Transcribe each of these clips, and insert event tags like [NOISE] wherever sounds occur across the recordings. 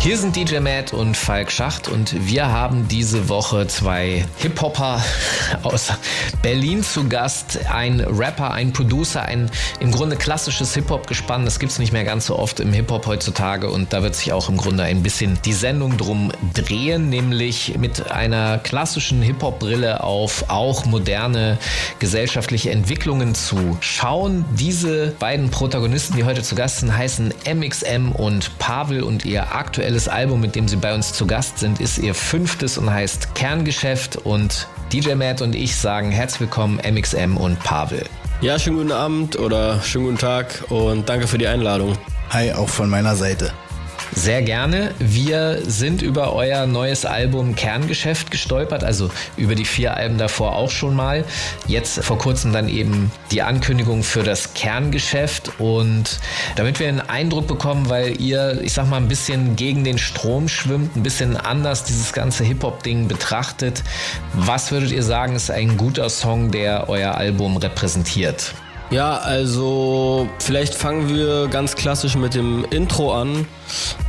Hier sind DJ Matt und Falk Schacht und wir haben diese Woche zwei Hip-Hopper aus Berlin zu Gast. Ein Rapper, ein Producer, ein im Grunde klassisches Hip-Hop-Gespann. Das gibt es nicht mehr ganz so oft im Hip-Hop heutzutage und da wird sich auch im Grunde ein bisschen die Sendung drum drehen, nämlich mit einer klassischen Hip-Hop-Brille auf auch moderne gesellschaftliche Entwicklungen zu schauen. Diese beiden Protagonisten, die heute zu Gast sind, heißen MXM und Pavel und ihr aktuelles Album, mit dem sie bei uns zu Gast sind, ist ihr fünftes und heißt Kerngeschäft und DJ Matt und ich sagen herzlich willkommen MXM und Pavel. Ja, schönen guten Abend oder schönen guten Tag und danke für die Einladung. Hi, auch von meiner Seite. Sehr gerne. Wir sind über euer neues Album Kerngeschäft gestolpert, also über die vier Alben davor auch schon mal. Jetzt vor kurzem dann eben die Ankündigung für das Kerngeschäft und damit wir einen Eindruck bekommen, weil ihr, ich sag mal, ein bisschen gegen den Strom schwimmt, ein bisschen anders dieses ganze Hip-Hop-Ding betrachtet. Was würdet ihr sagen, ist ein guter Song, der euer Album repräsentiert? Ja, also vielleicht fangen wir ganz klassisch mit dem Intro an.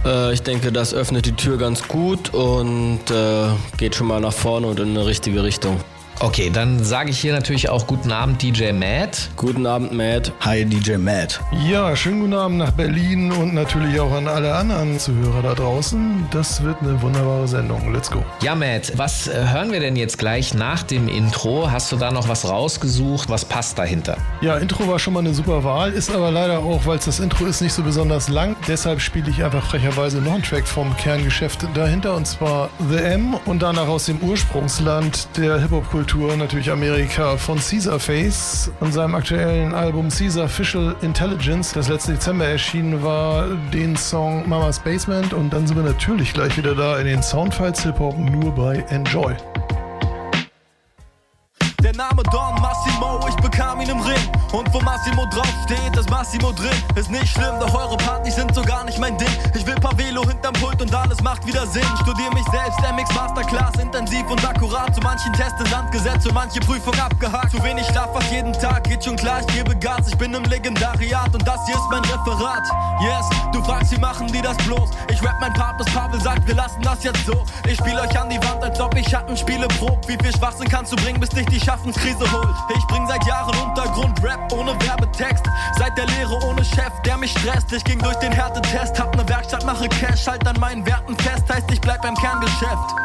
Äh, ich denke, das öffnet die Tür ganz gut und äh, geht schon mal nach vorne und in eine richtige Richtung. Okay, dann sage ich hier natürlich auch guten Abend DJ Matt. Guten Abend, Matt. Hi, DJ Matt. Ja, schönen guten Abend nach Berlin und natürlich auch an alle anderen Zuhörer da draußen. Das wird eine wunderbare Sendung. Let's go. Ja, Matt, was äh, hören wir denn jetzt gleich nach dem Intro? Hast du da noch was rausgesucht? Was passt dahinter? Ja, Intro war schon mal eine super Wahl, ist aber leider auch, weil es das Intro ist, nicht so besonders lang. Deshalb spiele ich einfach frecherweise noch einen Track vom Kerngeschäft dahinter und zwar The M und danach aus dem Ursprungsland der Hip-Hop-Kultur natürlich Amerika von Caesar Face und seinem aktuellen Album Caesar Official Intelligence, das letzten Dezember erschienen war, den Song Mama's Basement und dann sind wir natürlich gleich wieder da in den Soundfiles Hip-Hop nur bei Enjoy. Der Name Don Massimo, ich bekam ihn im Ring. Und wo Massimo draufsteht, ist Massimo drin. Ist nicht schlimm, doch eure Partys sind so gar nicht mein Ding. Ich will Pavelo hinterm Pult und alles macht wieder Sinn. Studier mich selbst, MX Masterclass, intensiv und akkurat. Zu manchen Tests Sand gesetzt und manche Prüfung abgehakt. Zu wenig Schlaf fast jeden Tag, geht schon klar, ich gebe Gas. Ich bin im Legendariat und das hier ist mein Referat. Yes, du fragst, wie machen die das bloß? Ich rap mein Part, bis Pavel sagt, wir lassen das jetzt so. Ich spiel euch an die Wand, als ob ich Schattenspiele prob. Wie viel Schwachsinn kannst du bringen, bis dich die Schaffenskrise holt? Ich bring seit Jahren Untergrund-Rap ohne Werbetext. Seit der Lehre ohne Chef, der mich stresst. Ich ging durch den Härtetest, hab ne Werkstatt, mache Cash, halt an meinen Werten fest. Heißt, ich bleib beim Kerngeschäft.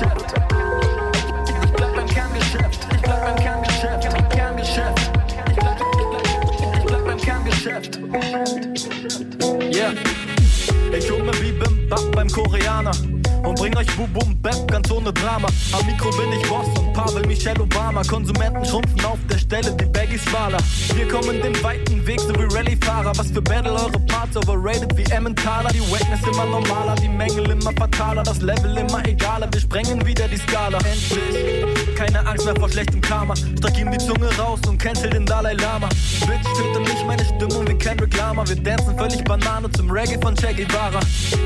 Beim bring euch Boom Bap ganz ohne Drama. Am Mikro bin ich Boss und Pavel Michelle Obama. Konsumenten schrumpfen auf der Stelle, die Baggies schmaler. Wir kommen den weiten Weg, so wie Rallye-Fahrer. Was für Battle, eure Parts overrated wie Emmentaler. Die Wackness immer normaler, die Mängel immer fataler. Das Level immer egaler, wir sprengen wieder die Skala. Endlich, keine Angst mehr vor schlechtem Karma. Streck ihm die Zunge raus und cancel den Dalai Lama. Bitch, töte nicht meine Stimmung wie Kendrick Lamar. Wir dancen völlig Banane zum Reggae von Che Guevara.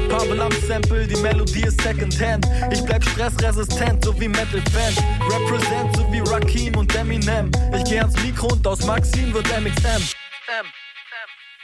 Pavel am Sample, die Melodie ist Secondhand. Ich bleib stressresistent, so wie Metal-Fans. Represent, so wie Rakim und Eminem. Ich geh ans Mikro und aus Maxim wird MXM. M,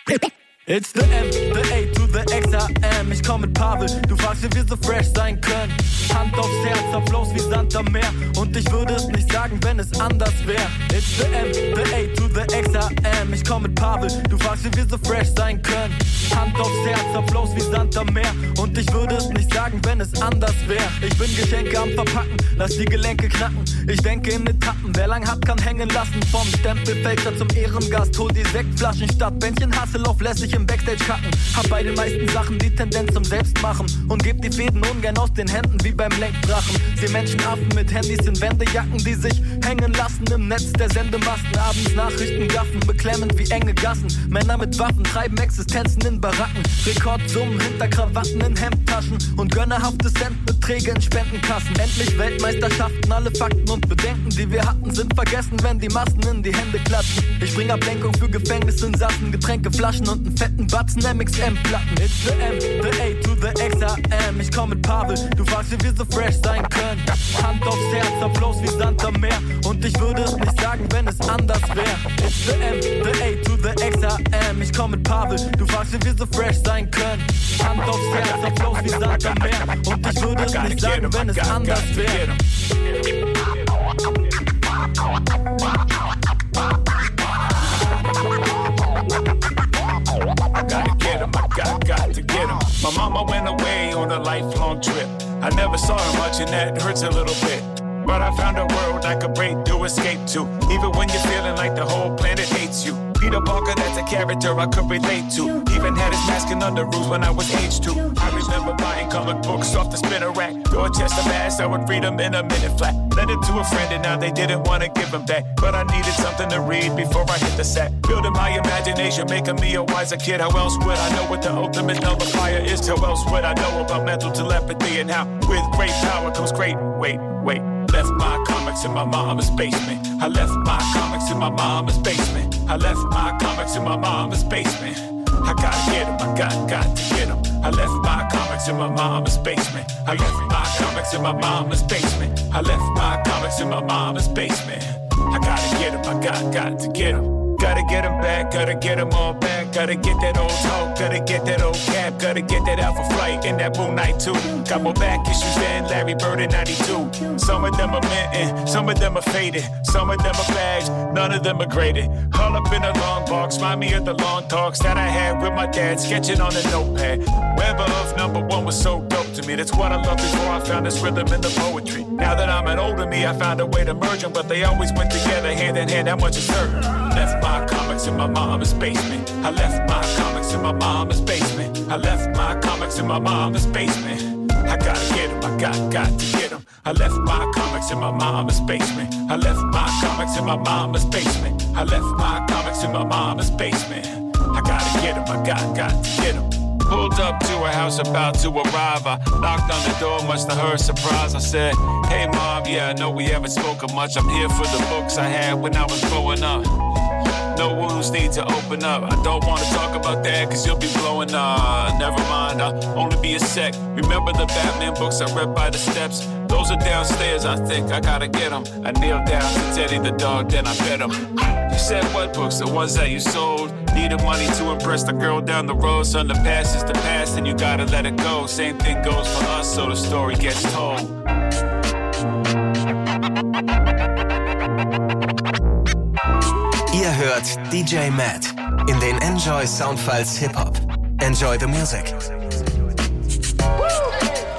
M. It's the M, the A to the XAM. Ich komm mit Pavel, du fragst, wie wir so fresh sein können. Hand aufs Herz, auf Flows wie Sand am Meer. Und ich würde es nicht sagen, wenn es anders wäre. It's the M, the A to the XAM. Ich komm mit Pavel, du fragst, wie wir so fresh sein können. Hand aufs Herz, auf Flows wie Sand am Meer. Und ich würde es nicht sagen, wenn es anders wäre. Ich bin Geschenke am Verpacken, lass die Gelenke knacken. Ich denke in Etappen, wer lang hat, kann hängen lassen. Vom Stempelfälscher zum Ehrengast, hol die Sektflaschen statt Bändchen Hassel auf lässig im Backstage kacken. Hab bei den meisten meisten Sachen die Tendenz zum Selbstmachen und gebt die Fäden ungern aus den Händen wie beim Lenkdrachen. Sie Menschenaffen mit Handys in Wendejacken, die sich hängen lassen im Netz der Sendemasten. Abends Nachrichten gaffen, beklemmend wie enge Gassen. Männer mit Waffen treiben Existenzen in Baracken. Rekordsummen hinter Krawatten in Hemdtaschen und gönnerhafte Centbeträge in Spendenkassen. Endlich Weltmeisterschaften, alle Fakten und Bedenken, die wir hatten, sind vergessen, wenn die Massen in die Hände klatschen. Ich bring Ablenkung für Gefängnisinsassen, Getränkeflaschen und einen fetten Batzen MXM-Platten. It's the M, the A to the X, I am. Ich komm mit Pavel, du fragst, wie wir so fresh sein können. Hand aufs Herz, am Flows wie Sand am Meer. Und ich würde es nicht sagen, wenn es anders wäre. It's the M, the A to the X, I am. Ich komm mit Pavel, du fragst, wie wir so fresh sein können. Hand aufs Herz, am Flows wie Sand am Meer. Und ich würde es nicht sagen, wenn es anders wäre. My mama went away on a lifelong trip. I never saw her much, and that hurts a little bit. But I found a world I could break through, escape to. Even when you're feeling like the whole planet hates you. Peter Parker, that's a character I could relate to. Even had his mask and underoos when I was age two. I remember buying comic books off the spinner rack. Dorchester Mass, I would read them in a minute flat. Lent it to a friend and now they didn't want to give them back. But I needed something to read before I hit the sack. Building my imagination, making me a wiser kid. How else would I know what the ultimate nullifier is? How else would I know about mental telepathy and how with great power comes great. Wait, wait. Left my comics in my mama's basement. I left my comics in my mama's basement. I left my comics in my mama's basement. I gotta get 'em, I got, got to get 'em. I left my comics in my mama's basement. I left my comics in my mama's basement. I left my comics in my mama's basement. I gotta get 'em, I got, got to get 'em. Gotta get 'em back, gotta get 'em all back. Gotta get that old talk, gotta get that old cap, gotta get that alpha flight and that moon night too. Got more back issues than Larry Bird in 92. Some of them are minting, some of them are faded, some of them are bags, none of them are graded. All up in a long box, remind me of the long talks that I had with my dad, sketching on a notepad. Weber of number one was so dope to me. That's what I loved before I found this rhythm in the poetry. Now that I'm an older me, I found a way to merge them, but they always went together hand in hand. That much is certain? My comics in my mama's basement. I left my comics in my mama's basement. I left my comics in my mama's basement. I gotta get 'em, I got, got to get 'em. I left my comics in my mama's basement. I left my comics in my mama's basement. I left my comics in my mama's basement. I gotta get 'em, I got, got to get 'em. Pulled up to a house about to arrive. I knocked on the door, much to her surprise. I said, Hey mom, yeah, I know we haven't spoken much. I'm here for the books I had when I was growing up. No wounds need to open up. I don't wanna talk about that, cause you'll be blowing up. Never mind, I'll only be a sec. Remember the Batman books I read by the steps? Those are downstairs, I think I gotta get them. I kneel down to Teddy the dog, then I fed him. You said what books? The ones that you sold. Needed money to impress the girl down the road. Son, the past is the past, and you gotta let it go. Same thing goes for us, so the story gets told. Hört DJ Matt in den Enjoy Soundfiles Hip Hop. Enjoy the music.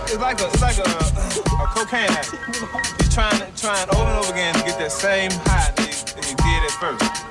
It's like a, it's like a, a cocaine addict. He's trying, trying over and over again to get that same high that he, that he did at first.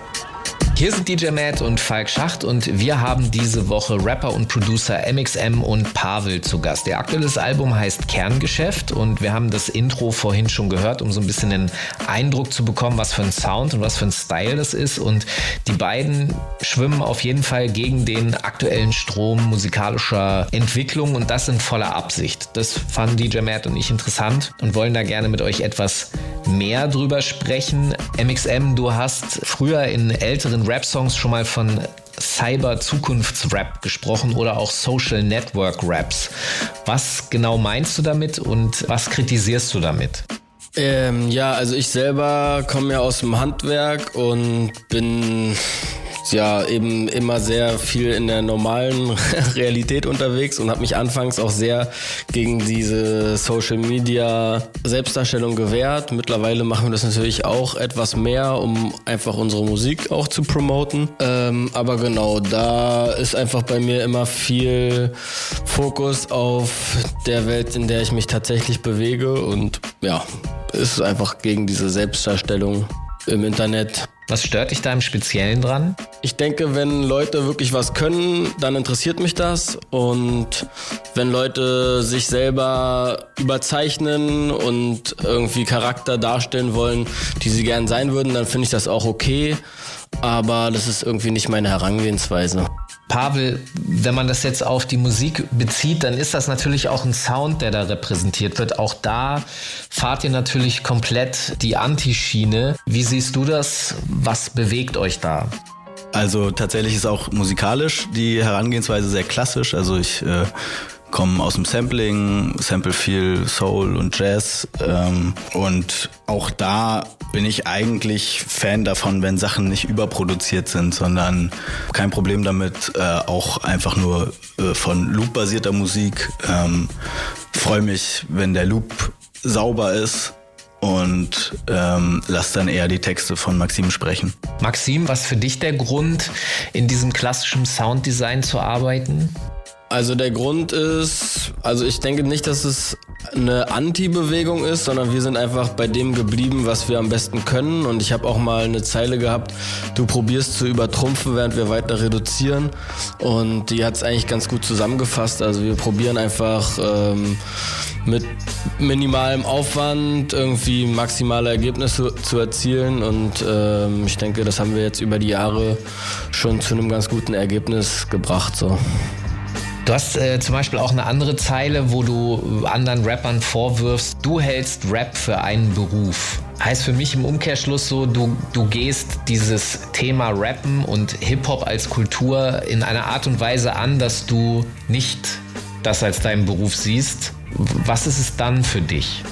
Hier sind DJ Matt und Falk Schacht und wir haben diese Woche Rapper und Producer MXM und Pavel zu Gast. Ihr aktuelles Album heißt Kerngeschäft und wir haben das Intro vorhin schon gehört, um so ein bisschen den Eindruck zu bekommen, was für ein Sound und was für ein Style das ist. Und die beiden schwimmen auf jeden Fall gegen den aktuellen Strom musikalischer Entwicklung und das in voller Absicht. Das fanden DJ Matt und ich interessant und wollen da gerne mit euch etwas mehr drüber sprechen. MXM, du hast früher in älteren Rap-Songs schon mal von Cyber-Zukunfts-Rap gesprochen oder auch Social Network-Raps. Was genau meinst du damit und was kritisierst du damit? Ähm, ja, also ich selber komme ja aus dem Handwerk und bin ja eben immer sehr viel in der normalen [LAUGHS] Realität unterwegs und habe mich anfangs auch sehr gegen diese Social Media Selbstdarstellung gewehrt. Mittlerweile machen wir das natürlich auch etwas mehr, um einfach unsere Musik auch zu promoten. Ähm, aber genau, da ist einfach bei mir immer viel Fokus auf der Welt, in der ich mich tatsächlich bewege und ja, ist einfach gegen diese Selbstdarstellung im Internet. Was stört dich da im Speziellen dran? Ich denke, wenn Leute wirklich was können, dann interessiert mich das. Und wenn Leute sich selber überzeichnen und irgendwie Charakter darstellen wollen, die sie gern sein würden, dann finde ich das auch okay. Aber das ist irgendwie nicht meine Herangehensweise. Pavel, wenn man das jetzt auf die Musik bezieht, dann ist das natürlich auch ein Sound, der da repräsentiert wird. Auch da fahrt ihr natürlich komplett die Anti-Schiene. Wie siehst du das? Was bewegt euch da? Also tatsächlich ist auch musikalisch die Herangehensweise sehr klassisch. Also ich äh, komme aus dem Sampling, sample viel Soul und Jazz ähm, und auch da bin ich eigentlich Fan davon, wenn Sachen nicht überproduziert sind, sondern kein Problem damit, äh, auch einfach nur äh, von Loop-basierter Musik. Ähm, Freue mich, wenn der Loop sauber ist und ähm, lass dann eher die Texte von Maxim sprechen. Maxim, was für dich der Grund, in diesem klassischen Sounddesign zu arbeiten? Also der Grund ist, also ich denke nicht, dass es eine Anti-Bewegung ist, sondern wir sind einfach bei dem geblieben, was wir am besten können. Und ich habe auch mal eine Zeile gehabt, du probierst zu übertrumpfen, während wir weiter reduzieren. Und die hat es eigentlich ganz gut zusammengefasst. Also wir probieren einfach ähm, mit minimalem Aufwand irgendwie maximale Ergebnisse zu erzielen. Und ähm, ich denke, das haben wir jetzt über die Jahre schon zu einem ganz guten Ergebnis gebracht. So. Du hast äh, zum Beispiel auch eine andere Zeile, wo du anderen Rappern vorwirfst, du hältst Rap für einen Beruf. Heißt für mich im Umkehrschluss so, du, du gehst dieses Thema Rappen und Hip-Hop als Kultur in einer Art und Weise an, dass du nicht das als deinen Beruf siehst. Was ist es dann für dich?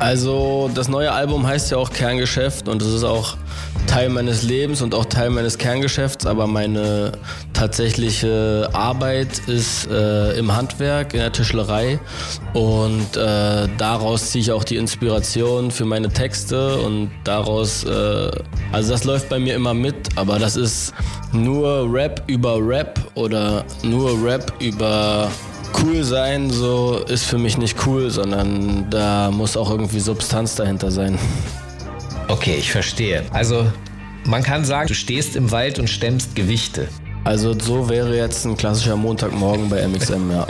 Also das neue Album heißt ja auch Kerngeschäft und es ist auch Teil meines Lebens und auch Teil meines Kerngeschäfts, aber meine tatsächliche Arbeit ist äh, im Handwerk, in der Tischlerei und äh, daraus ziehe ich auch die Inspiration für meine Texte und daraus, äh, also das läuft bei mir immer mit, aber das ist nur Rap über Rap oder nur Rap über cool sein, so ist für mich nicht cool, sondern da muss auch irgendwie Substanz dahinter sein. Okay, ich verstehe. Also man kann sagen, du stehst im Wald und stemmst Gewichte. Also so wäre jetzt ein klassischer Montagmorgen bei MXM, ja.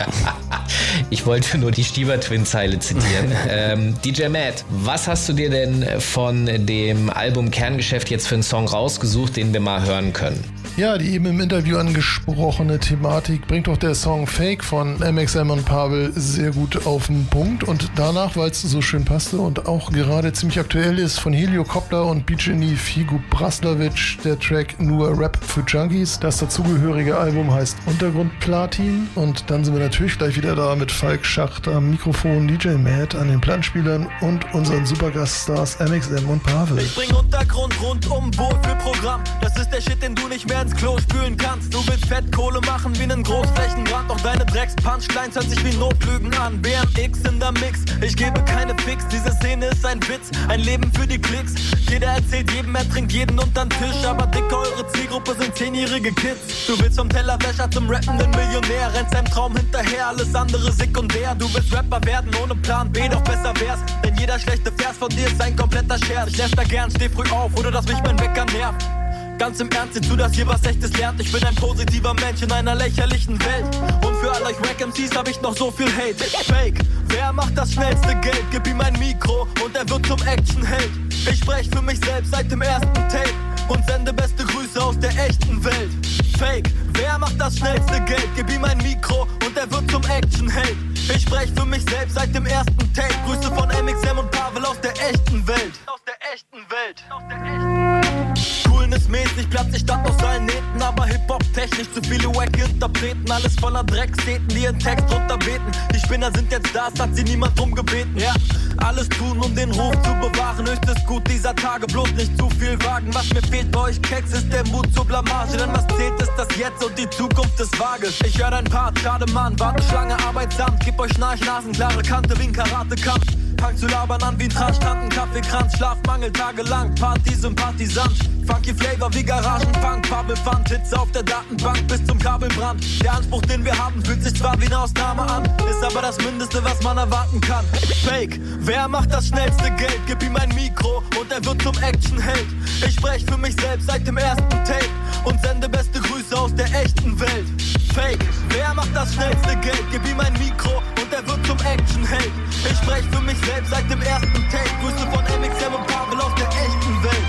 [LAUGHS] ich wollte nur die Stieber-Twin-Zeile zitieren. [LAUGHS] ähm, DJ Matt, was hast du dir denn von dem Album Kerngeschäft jetzt für einen Song rausgesucht, den wir mal hören können? Ja, die eben im Interview angesprochene Thematik bringt doch der Song Fake von MXM und Pavel sehr gut auf den Punkt. Und danach, weil es so schön passte und auch gerade ziemlich aktuell ist, von Heliocopter und Bijani Figu Braslavic der Track Nur Rap für Junkies. Das dazugehörige Album heißt Untergrund Platin. Und dann sind wir natürlich gleich wieder da mit Falk Schacht am Mikrofon, DJ Matt an den Planspielern und unseren Supergaststars MXM und Pavel. Ich bring Untergrund rundum Wohlfühlprogramm. Das ist der Shit, den du nicht mehr ins Klo spülen kannst. Du willst Fettkohle machen wie nen Großflächenbrand, doch deine Drecks-Punchlines hört sich wie Notlügen an. BMX in der Mix, ich gebe keine Fix. Diese Szene ist ein Witz, ein Leben für die Klicks. Jeder erzählt jedem, er trinkt jeden untern Tisch, aber dicke eure Zielgruppe sind zehnjährige Kids. Du willst vom Tellerwäscher zum rappenden Millionär, rennst deinem Traum hinterher, alles andere sekundär. Du willst Rapper werden ohne Plan B, doch besser wär's, denn jeder schlechte Vers von dir ist ein kompletter Scherz. Ich lässt da gern, steh früh auf, oder dass mich mein Wecker nervt. Ganz im Ernst, siehst du, dass hier was echtes lernt? Ich bin ein positiver Mensch in einer lächerlichen Welt. Und für alle euch Wack MCs hab ich noch so viel Hate. Fake, wer macht das schnellste Geld? Gib ihm ein Mikro und er wird zum Actionheld. Ich sprech für mich selbst seit dem ersten Tape und sende beste Grüße aus der echten Welt. Fake, wer macht das schnellste Geld? Gib ihm ein Mikro und er wird zum Actionheld. Ich sprech für mich selbst seit dem ersten Tape. Grüße von MXM und Pavel aus der echten Welt. Aus der echten Welt. Aus der echten Welt. Die Stadt aus allen Nähten, aber Hip-Hop-technisch zu viele wacke Interpreten. Alles voller Dreckstäten, die ihren Text runterbeten. Die Spinner sind jetzt da, es hat sie niemand drum gebeten. Ja, alles tun, um den Ruf zu bewahren. Höchstes Gut dieser Tage, bloß nicht zu viel wagen. Was mir fehlt bei euch Keks ist der Mut zur Blamage. Denn was zählt ist das Jetzt und die Zukunft des Wages. Ich hör dein Part, schade Mann, Warteschlange, Arbeitsamt. Gib euch Schnarchnasen, klare Kante wie ein Karatekampf. Fang zu labern an wie ein Transtrand, ein Kaffeekranz, Schlafmangel tagelang, Party, Sympathisant. Funky Flavor wie Garagenpunk, Fabelfund, Hits auf der Datenbank bis zum Kabelbrand. Der Anspruch, den wir haben, fühlt sich zwar wie eine Ausnahme an, ist aber das Mindeste, was man erwarten kann. Fake, wer macht das schnellste Geld? Gib ihm ein Mikro und er wird zum Actionheld. Ich sprech für mich selbst seit dem ersten Tape und sende beste Grüße aus der echten Welt. Fake, wer macht das schnellste Geld? Gib ihm ein Mikro und er wird zum Actionheld. Ich sprech für mich selbst seit dem ersten Tape. Grüße von MXM und Pavel aus der echten Welt.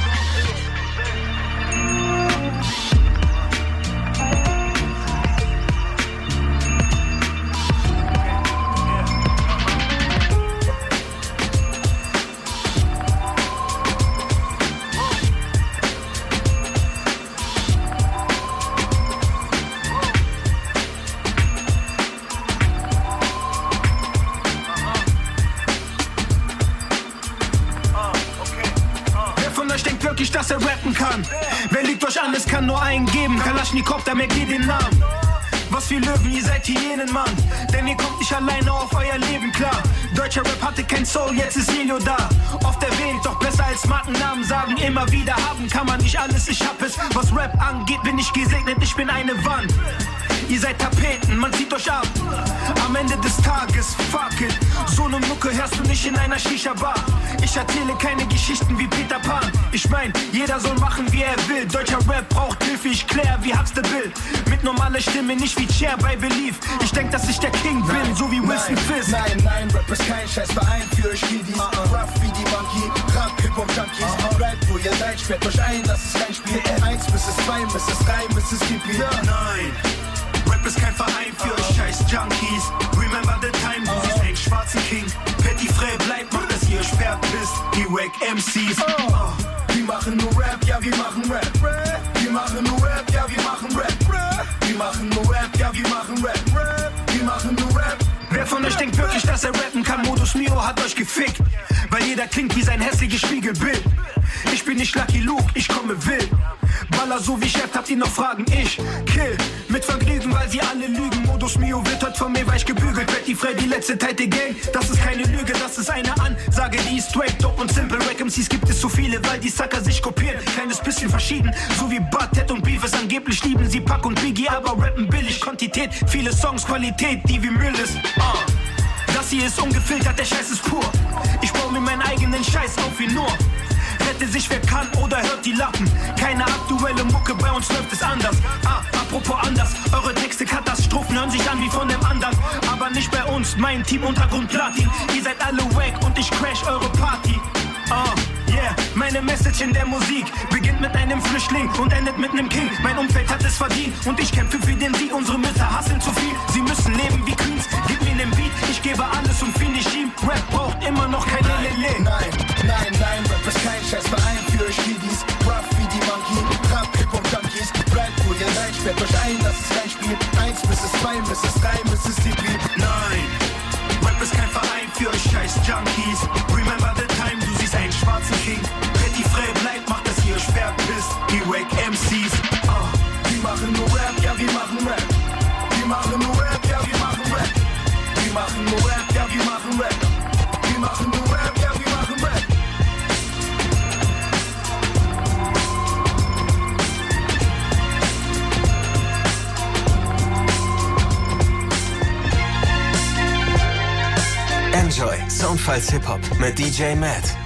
Kann nur einen geben. Kalaschnikow, da merkt ihr den Namen. Was für Löwen, ihr seid Hyänen, Mann. Denn ihr kommt nicht alleine auf euer Leben klar. Deutscher Rap hatte kein Soul, jetzt ist Helio da. Oft erwähnt, doch besser als Markennamen sagen. Immer wieder haben kann man nicht alles, ich hab es. Was Rap angeht, bin ich gesegnet, ich bin eine Wand. Ihr seid Tapeten, man zieht euch ab. Am Ende des Tages, fuck it. So ne Mucke hörst du nicht in einer Shisha-Bar. Ich erzähle keine Geschichten wie Peter Pan. Ich mein, jeder soll machen, wie er will. Deutscher Rap braucht Hilfe, ich klär wie Huxter Bill. Mit normaler Stimme, nicht wie Cher bei Belief. Ich denk, dass ich der King bin, so wie Wilson Fisk. Nein, nein, Rap ist kein Scheißverein für euch Kiddies. Rough wie die Monkey, Rap, Hip-Hop-Junkies. Bleibt, wo ihr seid, sperrt euch ein, das ist kein Spiel. Eins, bis es zwei, bis es drei, bis es Kippy. Nein, Rap ist kein Verein für euch scheiß Junkies. Remember the time, du siehst einen schwarzen King. Petty Frey bleibt, macht, dass ihr sperrt bist. Die Wack MCs. Oh. Wir machen nur Rap, ja, wir machen Rap. Wir machen nur Rap, ja, wir machen Rap. Wir machen nur Rap, ja, wir machen Rap. Wir machen nur Rap. Wer von euch denkt wirklich, dass er rappen kann? Modus Mio hat euch gefickt, weil jeder klingt wie sein hässliches Spiegelbild. Ich bin nicht Lucky Luke, ich komme wild. Baller so wie Chef, habt ihr noch Fragen? Ich kill mit Vergnügen, weil sie alle lügen. Modus Mio wird heute von mir weich gebügelt. Betty Freddy, letzte Zeit der Gang. Das ist keine Lüge, das ist eine Ansage, die ist straight, dope und simple. Rack MCs gibt es so viele, weil die Sucker sich kopieren. Kleines bisschen verschieden, so wie Bud, Ted und Beef es angeblich lieben sie Pack und Biggie, aber rappen billig. Quantität, viele Songs, Qualität, die wie Müll ist. Ah. Das hier ist ungefiltert, der Scheiß ist pur. Ich baue mir meinen eigenen Scheiß auf wie nur. Rette sich wer kann oder hört die Lappen. Keine aktuelle Mucke, bei uns läuft es anders. Ah, apropos anders, eure Texte Katastrophen hören sich an wie von dem anderen. Aber nicht bei uns, mein Team Untergrund Platin. Ihr seid alle wack und ich crash eure Party. Ah, yeah, meine Message in der Musik beginnt mit einem Flüchtling und endet mit einem King. Mein Umfeld hat es verdient und ich kämpfe für den Sieg. Unsere Mütter hasseln zu viel, sie müssen leben wie Queens. Ich gebe alles und finish ihm. Rap braucht immer noch kein Lele. Nein, nein, nein, Rap ist kein Scheißverein für euch Kiddies. Rough wie die Monkey, Rap, Hip-Hop-Junkies. Bleibt, wo ihr seid, sperrt euch ein, das ist kein Spiel. Eins, bis es zwei, bis es drei, Mississippi. Nein, Rap ist kein Verein für euch scheiß Junkies. Remember the time, du siehst einen schwarzen King. Petty Frey bleibt, macht, dass ihr euch sperrt bist. Die Wack MCs. Enjoy Soundfiles Hip Hop mit DJ Matt.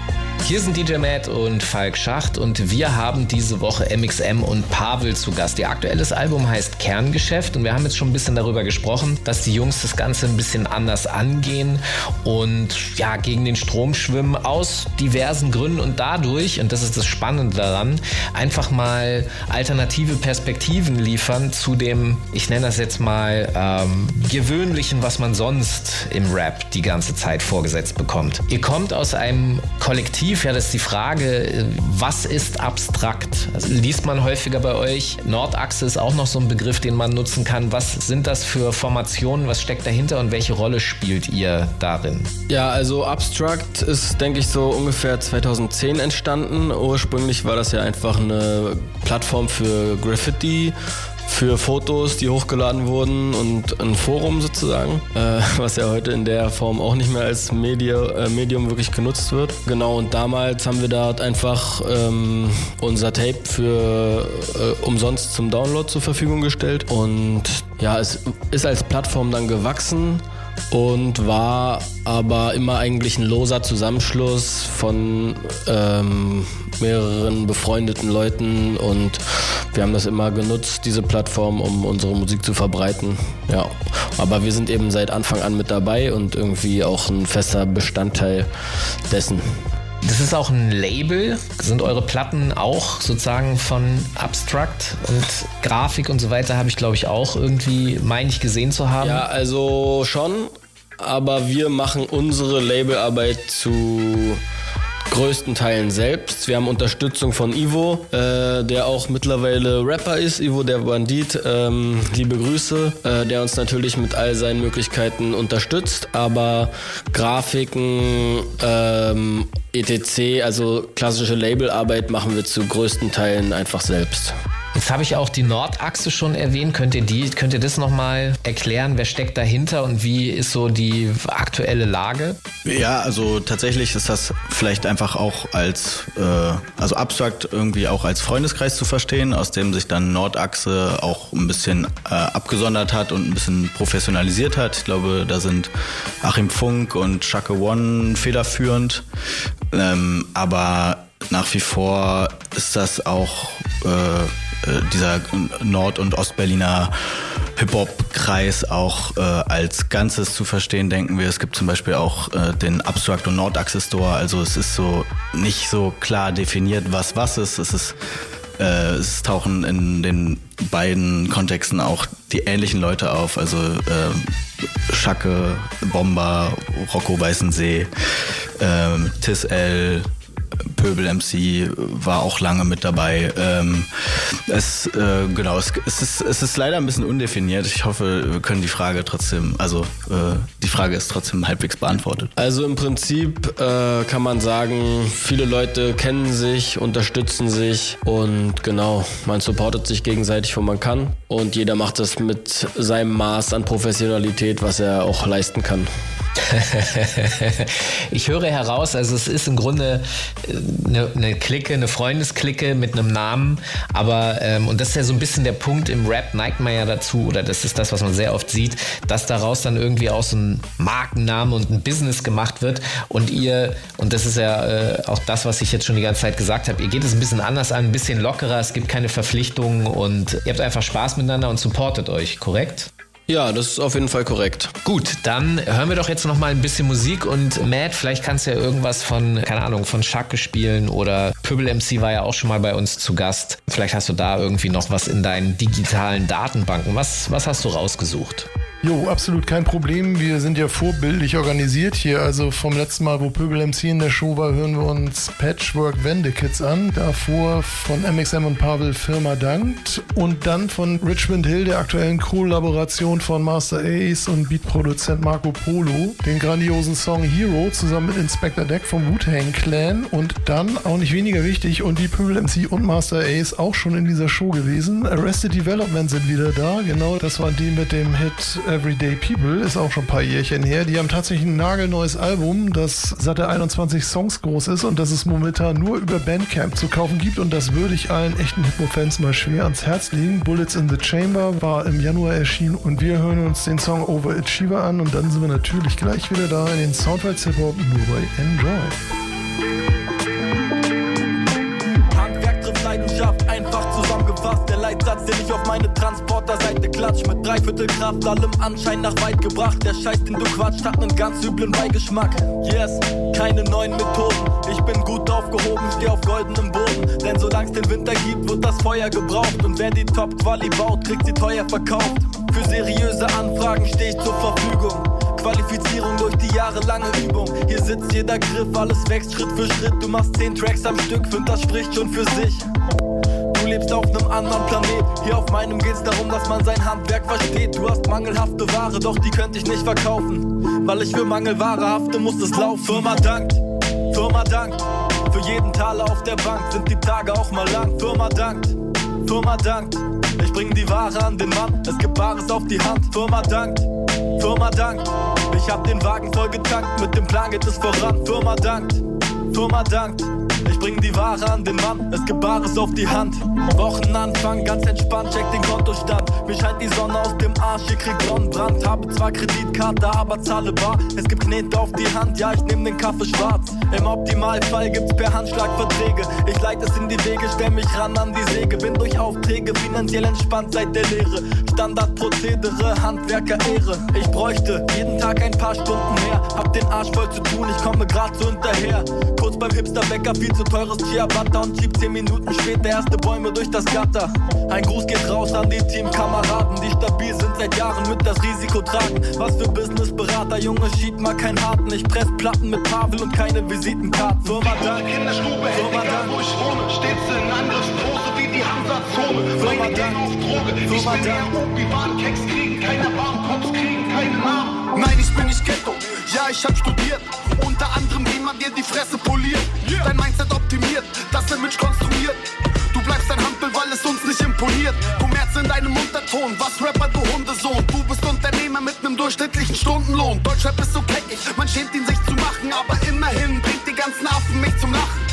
Hier sind DJ Matt und Falk Schacht und wir haben diese Woche MXM und Pavel zu Gast. Ihr aktuelles Album heißt Kerngeschäft und wir haben jetzt schon ein bisschen darüber gesprochen, dass die Jungs das Ganze ein bisschen anders angehen und ja, gegen den Strom schwimmen aus diversen Gründen und dadurch, und das ist das Spannende daran, einfach mal alternative Perspektiven liefern zu dem, ich nenne das jetzt mal, ähm, gewöhnlichen, was man sonst im Rap die ganze Zeit vorgesetzt bekommt. Ihr kommt aus einem Kollektiv, das ist die Frage, was ist abstrakt? Also liest man häufiger bei euch. Nordachse ist auch noch so ein Begriff, den man nutzen kann. Was sind das für Formationen? Was steckt dahinter und welche Rolle spielt ihr darin? Ja, also Abstract ist, denke ich, so ungefähr 2010 entstanden. Ursprünglich war das ja einfach eine Plattform für Graffiti. Für Fotos, die hochgeladen wurden und ein Forum sozusagen, äh, [LAUGHS] was ja heute in der Form auch nicht mehr als Media, äh, Medium wirklich genutzt wird. Genau, und damals haben wir da einfach ähm, unser Tape für äh, umsonst zum Download zur Verfügung gestellt und ja, es ist als Plattform dann gewachsen und war aber immer eigentlich ein loser Zusammenschluss von ähm, mehreren befreundeten Leuten und wir haben das immer genutzt, diese Plattform, um unsere Musik zu verbreiten. Ja, aber wir sind eben seit Anfang an mit dabei und irgendwie auch ein fester Bestandteil dessen. Das ist auch ein Label. Sind eure Platten auch sozusagen von Abstract und Grafik und so weiter, habe ich glaube ich auch irgendwie, meine ich, gesehen zu haben? Ja, also schon, aber wir machen unsere Labelarbeit zu größten Teilen selbst. Wir haben Unterstützung von Ivo, äh, der auch mittlerweile Rapper ist, Ivo der Bandit. Ähm, liebe Grüße, äh, der uns natürlich mit all seinen Möglichkeiten unterstützt, aber Grafiken, ähm, etc., also klassische Labelarbeit machen wir zu größten Teilen einfach selbst. Jetzt habe ich auch die Nordachse schon erwähnt. Könnt ihr die, könnt ihr das nochmal erklären? Wer steckt dahinter und wie ist so die aktuelle Lage? Ja, also tatsächlich ist das vielleicht einfach auch als, äh, also abstrakt irgendwie auch als Freundeskreis zu verstehen, aus dem sich dann Nordachse auch ein bisschen äh, abgesondert hat und ein bisschen professionalisiert hat. Ich glaube, da sind Achim Funk und Shaka One federführend. Ähm, aber nach wie vor ist das auch äh, dieser Nord- und Ostberliner Hip-Hop-Kreis auch äh, als Ganzes zu verstehen, denken wir. Es gibt zum Beispiel auch äh, den Abstract und Nordachse Store. Also es ist so nicht so klar definiert, was was ist. Es ist äh, es tauchen in den beiden Kontexten auch die ähnlichen Leute auf. Also äh, Schacke, Bomber, Rocco Weißensee, äh, Tis L, Pöbel MC war auch lange mit dabei. Ähm, es, äh, genau, es, es, ist, es ist leider ein bisschen undefiniert. Ich hoffe, wir können die Frage trotzdem, also äh, die Frage ist trotzdem halbwegs beantwortet. Also im Prinzip äh, kann man sagen, viele Leute kennen sich, unterstützen sich und genau, man supportet sich gegenseitig, wo man kann und jeder macht das mit seinem Maß an Professionalität, was er auch leisten kann. [LAUGHS] ich höre heraus, also es ist im Grunde eine, äh, eine Clique, eine Freundesklicke mit einem Namen, aber ähm, und das ist ja so ein bisschen der Punkt im Rap, neigt man ja dazu, oder das ist das, was man sehr oft sieht, dass daraus dann irgendwie auch so ein Markenname und ein Business gemacht wird und ihr, und das ist ja äh, auch das, was ich jetzt schon die ganze Zeit gesagt habe, ihr geht es ein bisschen anders an, ein bisschen lockerer, es gibt keine Verpflichtungen und ihr habt einfach Spaß miteinander und supportet euch, korrekt? Ja, das ist auf jeden Fall korrekt. Gut, dann hören wir doch jetzt noch mal ein bisschen Musik und Matt, vielleicht kannst du ja irgendwas von, keine Ahnung, von Schacke spielen oder Pöbel MC war ja auch schon mal bei uns zu Gast. Vielleicht hast du da irgendwie noch was in deinen digitalen Datenbanken. Was, was hast du rausgesucht? Jo, absolut kein Problem. Wir sind ja vorbildlich organisiert hier. Also vom letzten Mal, wo Pöbel MC in der Show war, hören wir uns Patchwork Wendekits an. Davor von MXM und Pavel Firma dankt. Und dann von Richmond Hill, der aktuellen Kollaboration von Master Ace und Beatproduzent Marco Polo. Den grandiosen Song Hero zusammen mit Inspector Deck vom Wu-Tang Clan. Und dann, auch nicht weniger wichtig, und die Pöbel MC und Master Ace auch schon in dieser Show gewesen. Arrested Development sind wieder da. Genau, das war die mit dem Hit Everyday People, ist auch schon ein paar Jährchen her. Die haben tatsächlich ein nagelneues Album, das satte 21 Songs groß ist und das es momentan nur über Bandcamp zu kaufen gibt und das würde ich allen echten Hip-Hop-Fans mal schwer ans Herz legen. Bullets in the Chamber war im Januar erschienen und wir hören uns den Song Overachiever an und dann sind wir natürlich gleich wieder da in den Soundfiles Hip-Hop nur bei Enjoy. Klatsch. Mit Dreiviertelkraft, allem Anschein nach weit gebracht. Der Scheiß, den du quatscht, hat nen ganz üblen Beigeschmack. Yes, keine neuen Methoden. Ich bin gut aufgehoben, steh auf goldenem Boden. Denn solang's den Winter gibt, wird das Feuer gebraucht. Und wer die Top-Quali baut, kriegt sie teuer verkauft. Für seriöse Anfragen steh ich zur Verfügung. Qualifizierung durch die jahrelange Übung. Hier sitzt jeder Griff, alles wächst Schritt für Schritt. Du machst 10 Tracks am Stück, find das spricht schon für sich. Du lebst auf nem anderen Planet. Hier auf meinem geht's darum, dass man sein Handwerk versteht. Du hast mangelhafte Ware, doch die könnte ich nicht verkaufen. Weil ich für Mangelware hafte, muss es laufen. Firma dankt, Firma dankt. Für jeden Taler auf der Bank sind die Tage auch mal lang. Firma dankt. Firma dankt. Ich bring die Ware an den Mann, es gibt Bares auf die Hand. Firma dankt. Firma dankt. Ich hab den Wagen voll getankt, mit dem Plan geht es voran. Firma dankt. Firma dankt. Ich Ware an den Mann, es gibt Bares auf die Hand. Wochenanfang, ganz entspannt, check den Kontostand. Mir scheint die Sonne aus dem Arsch, ihr kriegt Sonnenbrand. Habe zwar Kreditkarte, aber zahle bar. Es gibt Knete auf die Hand, ja, ich nehm den Kaffee schwarz. Im Optimalfall gibt's per Handschlag Verträge. Ich leite es in die Wege, stell mich ran an die Säge. Bin durch Aufträge finanziell entspannt seit der Lehre. Standardprozedere, Handwerker Ehre. Ich bräuchte jeden Tag ein paar Stunden mehr. Hab den Arsch voll zu tun, ich komme grad so hinterher. Kurz beim Hipsterbäcker, viel zu teures Ciabatta und schieb 10 Minuten später erste Bäume durch das Gatter. Ein Gruß geht raus an die Teamkameraden, die stabil sind seit Jahren mit das Risiko tragen. Was für Businessberater, Junge, schieb mal keinen Harten. Ich press Platten mit Pavel und keine Visitenkarten. Firma Dank, Kinderstube, Firma egal wo ich wohne, stets in Angriffspose wie die Hansa-Zone. Meine Gang auf Droge, ich Firma bin eher Obi-Wan, Keks kriegen keine Warmkops, kriegen keinen Namen. Nein, ich bin nicht Ghetto, ja, ich hab studiert. Unter anderem, wie man dir die Fresse poliert. Dein Mindset optimiert, das Image konstruiert. Du bleibst ein Hampel, weil es uns nicht imponiert. Kommerz in deinem Unterton, was Rapper, du Hundesohn. Du bist Unternehmer mit nem durchschnittlichen Stundenlohn. Deutschrap ist so keckig, man schämt ihn sich zu machen, aber immerhin bringt die ganzen Affen mich zum Lachen.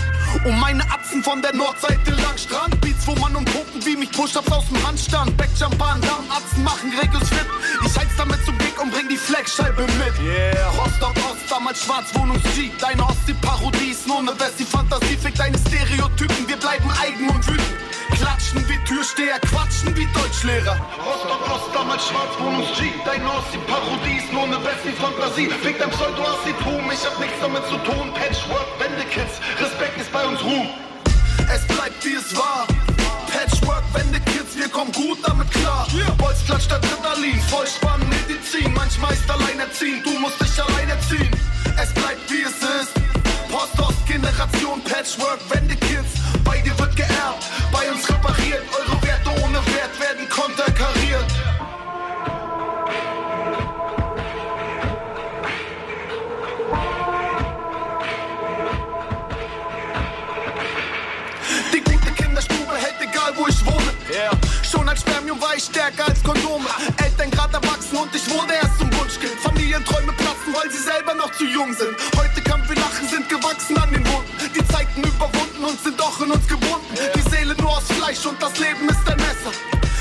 Und meine Atzen von der Nordseite lang Strandbeats, wo man umpumpen wie mich Push-Ups aus dem Handstand. Backjumper, Darmatzen machen Regels fit. Ich heiz damit zum Gig und bring die Flagscheibe mit. Yeah. Rostock Ost, damals schwarz, Wohnungs-G. Deine Ostsee-Parodie ist nur ne Westie-Fantasie. Fick deine Stereotypen, wir bleiben eigen und wütend. Klatschen wie Türsteher, quatschen wie Deutschlehrer. Rostock Ost, damals schwarz, Wohnungs-G. Deine Ostsee-Parodie ist nur ne Westie-Fantasie. Fick dein Pseudo-Assitum, ich hab nichts damit zu tun. Patchwork, Wendekids, Respekt ist bei uns Ruhm. Es bleibt wie es war. Patchwork, Wendekids, wir kommen gut damit klar. Bolzplatz statt Ritalin, Vollspann, Medizin. Manchmal ist alleinerziehend, du musst dich alleine ziehen. Es bleibt wie es ist. Post-Ost-Generation, Patchwork, zu jung sind. Heute Kampf wir lachen, sind gewachsen an den Wunden. Die Zeiten überwunden und sind doch in uns gebunden. Die Seele nur aus Fleisch und das Leben ist ein Messer.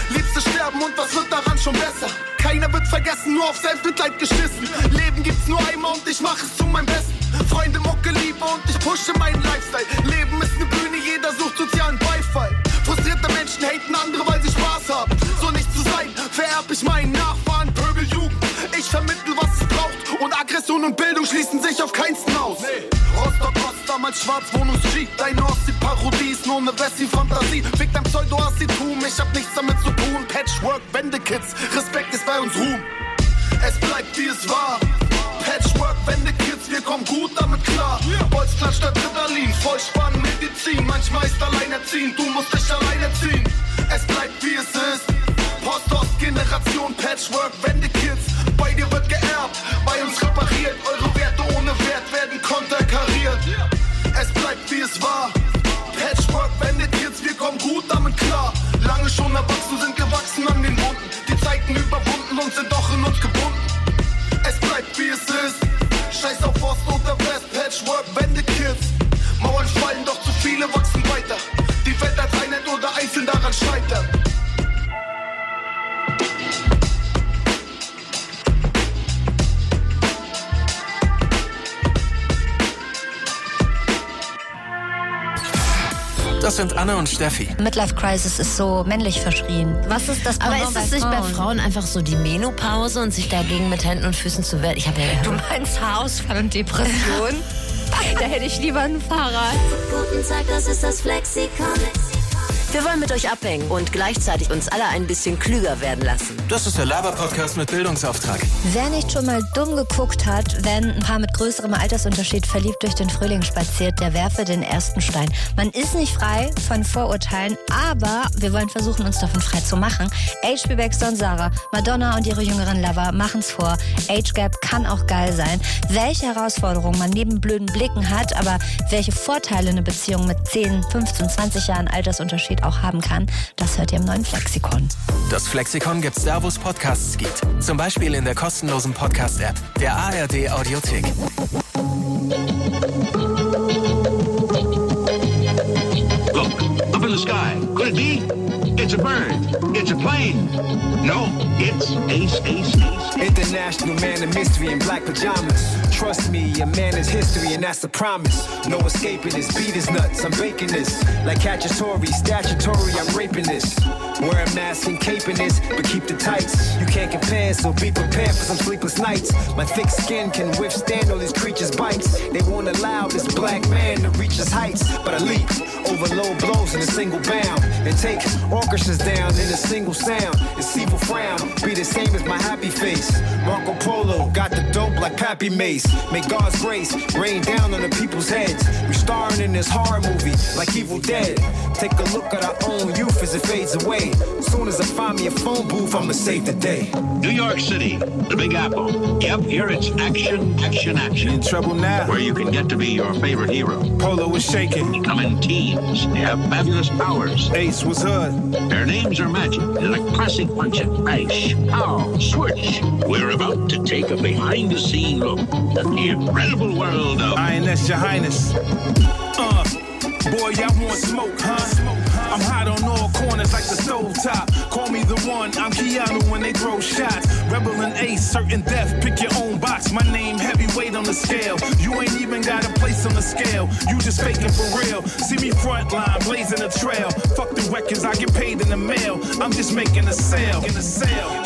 Liebste sterben und was wird daran schon besser? Keiner wird vergessen, nur auf Selbstmitleid geschissen. Leben gibt's nur einmal und ich mach es zu meinem Besten. Freunde, Mucke, Liebe und ich pushe meinen Lifestyle. Leben ist ne Bühne, jeder sucht sozialen Beifall. Frustrierte Menschen haten andere, weil sie Spaß haben. So nicht zu sein, vererb ich meinen Nachfahren Sich auf keinsten aus. Rostock Ost, damals schwarz, Wohnungs-G. Deine Ostsee-Parodie ist nur ne Wessi-Fantasie. Fick dein Pseudo-Assitum, ich hab nichts damit zu tun. Patchwork, Wendekids, Respekt ist bei uns Ruhm. Es bleibt wie es war. Patchwork, Wendekids, wir kommen gut damit klar. Bolzplatz statt Ritalin, Vollspann, Medizin. Manchmal ist alleinerziehend, du musst dich alleine ziehen. Es bleibt wie es ist. Post-Ost-Generation, Patchwork, Wendekids. Gebunden. Es bleibt wie es ist. Scheiß auf Ost oder West, Patchwork, Wendekids. Das sind Anne und Steffi. Midlife Crisis ist so männlich verschrien. Was ist das Aber ist es nicht bei Frauen einfach so die Menopause und sich dagegen mit Händen und Füßen zu wehren? Ich habe ja Du meinst Haarausfall und Depression? [LAUGHS] da hätte ich lieber ein Fahrrad. Guten Tag, das ist das Flexikon. Wir wollen mit euch abhängen und gleichzeitig uns alle ein bisschen klüger werden lassen. Das ist der Laber-Podcast mit Bildungsauftrag. Wer nicht schon mal dumm geguckt hat, wenn ein Paar mit größerem Altersunterschied verliebt durch den Frühling spaziert, der werfe den ersten Stein. Man ist nicht frei von Vorurteilen, aber wir wollen versuchen, uns davon frei zu machen. HB Baxter und Sarah, Madonna und ihre jüngeren Lover machen's vor. Age Gap kann auch geil sein. Welche Herausforderungen man neben blöden Blicken hat, aber welche Vorteile eine Beziehung mit 10, 15, 20 Jahren Altersunterschied Auch haben kann, das hört ihr im neuen Flexikon. Das Flexikon gibt's da, wo es Podcasts gibt. Zum Beispiel in der kostenlosen Podcast-App der ARD Audiothek. Look, up in the sky. Could it be? It's a bird. It's a plane. No, it's Ace, Ace, Ace. International man of mystery in black pajamas. Trust me, a man is history, and that's a promise. No escaping this. Beat is nuts. I'm baking this like Cacciatore, statutory. I'm raping this. Wear a mask and caping this, but keep the tights. You can't compare, so be prepared for some sleepless nights. My thick skin can withstand all these creatures' bites. They won't allow this black man to reach his heights, but I leap over low blows in a single bound and take orchestras down in a single sound. It's evil frown, be the same as my happy face. Marco Polo got the dope like Pappy Mace. May God's grace rain down on the people's heads. We're starring in this horror movie like Evil Dead. Take a look at our own youth as it fades away. Soon as I find me a phone booth, I'ma save the day. New York City, the Big Apple. Yep, here it's action, action, action. In trouble now. Where you can get to be your favorite hero. Polo is shaking. Come in teams. They have fabulous powers. Ace was hood. Their names are magic. They're a classic bunch of ice, pow, switch. We're about to take a behind-the-scene look at the incredible world of INS Your Highness. Uh, boy, y'all want smoke, huh? I'm hot on all corners like the stove top. Call me the one, I'm Keanu when they throw shots. Rebel and ace, certain death, pick your own box. My name heavyweight on the scale. You ain't even got a place on the scale. You just faking for real. See me front line, blazing a trail. Fuck the records, I get paid in the mail. I'm just making a sale.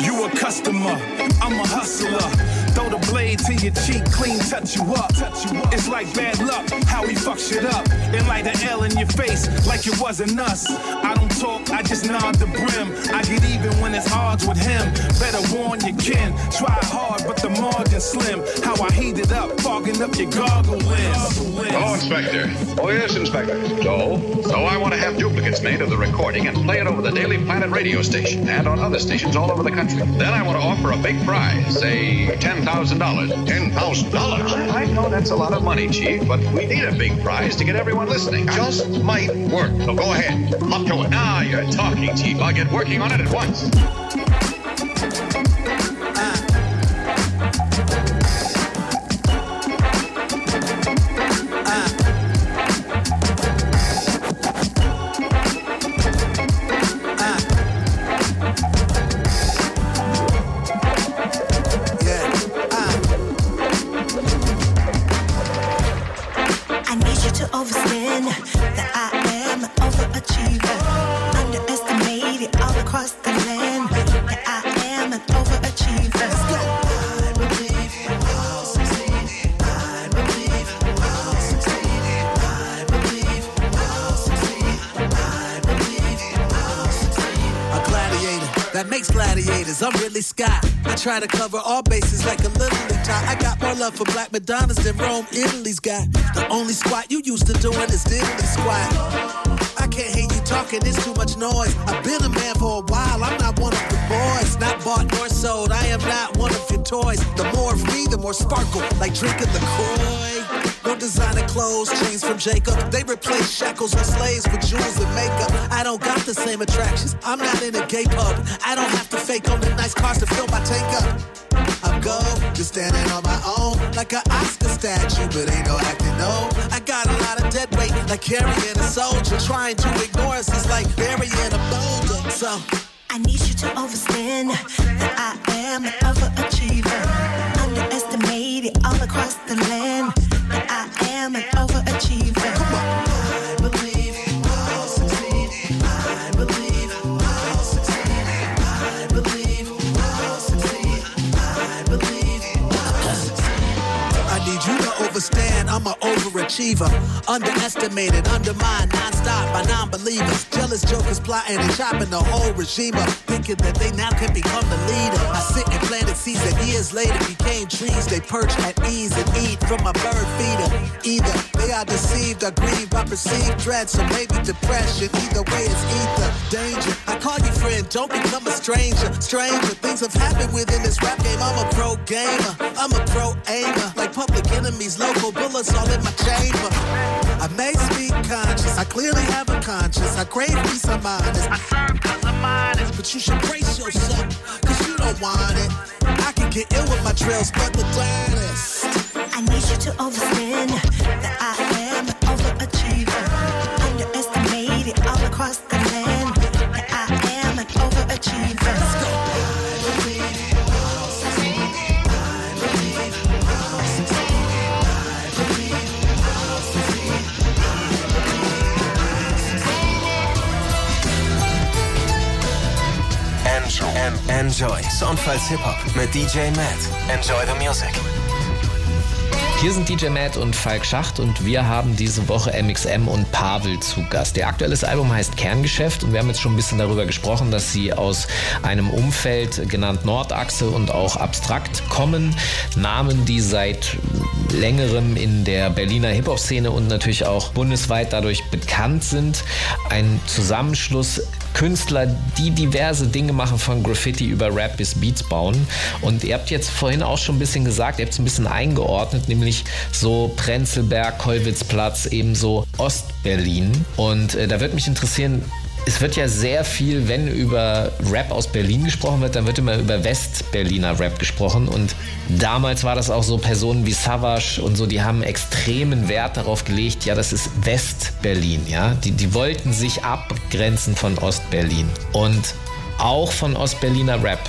You a customer, I'm a hustler. Throw the blade to your cheek, clean, touch you up. Touch you up. It's like bad luck, how he fuck shit up. And light an L in your face like it wasn't us. I don't talk, I just nod the brim. I get even when it's odds with him. Better warn your kin. Try hard, but the margin slim. How I heat it up, fogging up your goggle lens. Oh, Inspector. Oh, yes, Inspector. So? So I want to have duplicates made of the recording and play it over the Daily Planet radio station and on other stations all over the country. Then I want to offer a big prize, say $10,000. $10,000? I know that's a lot of money, Chief, but we need a big prize to get everyone listening. Just might work. So go ahead. Up to it. Now you're talking, Chief. I'll get working on it at once. For Black Madonnas than Rome, Italy's got. The only squat you used to doing is diddly squat. I can't hear you talking, it's too much noise. I've been a man for a while, I'm not one of the boys. Not bought nor sold, I am not one of your toys. The more of me, the more sparkle, like drinking the Croy. No designer clothes, chains from Jacob. They replace shackles on slaves with jewels and makeup. I don't got the same attractions. I'm not in a gay pub. I don't have to fake on the nice cars to fill my tank up. Just standing on my own, like an Oscar statue, but ain't no acting, no. I got a lot of dead weight, like carrying a soldier. Trying to ignore us is like burying a boulder. Overachiever. Underestimated, undermined, non-stop by non-believers. Jealous jokers plotting and chopping the whole regime up. Thinking that they now can become the leader. I sit and planted seeds that years later became trees. They perch at ease and eat from my bird feeder. Either they are deceived or grieved by perceived dread. So maybe depression. Either way it's ether. Danger. I call you friend, don't become a stranger. Stranger things have happened within this rap game. I'm a pro gamer. I'm a pro aimer. Like public enemies, local bullets all in my I may speak conscious. I clearly have a conscience. I crave peace of mind. I serve cause I'm honest. But you should brace yourself, cause you don't want it. I can get ill with my trails, but the gladdest. I need you to understand that I am an overachiever. Underestimated all across the land. That I am an overachiever. Enjoy. En Enjoy. Soundfiles Hip-Hop mit DJ Matt. Enjoy the music. Hier sind DJ Matt und Falk Schacht und wir haben diese Woche MXM und Pavel zu Gast. Ihr aktuelles Album heißt Kerngeschäft und wir haben jetzt schon ein bisschen darüber gesprochen, dass sie aus einem Umfeld genannt Nordachse und auch abstrakt kommen. Namen, die seit längerem in der Berliner Hip-Hop-Szene und natürlich auch bundesweit dadurch bekannt sind. Ein Zusammenschluss Künstler, die diverse Dinge machen, von Graffiti über Rap bis Beats bauen. Und ihr habt jetzt vorhin auch schon ein bisschen gesagt, ihr habt es ein bisschen eingeordnet, nämlich so Prenzlberg, Kollwitzplatz, ebenso Ostberlin. Und äh, da würde mich interessieren, es wird ja sehr viel, wenn über Rap aus Berlin gesprochen wird, dann wird immer über West-Berliner Rap gesprochen. Und damals war das auch so, Personen wie Savage und so, die haben extremen Wert darauf gelegt, ja, das ist West-Berlin, ja. Die, die wollten sich abgrenzen von Ost-Berlin. Und auch von Ost-Berliner Rap.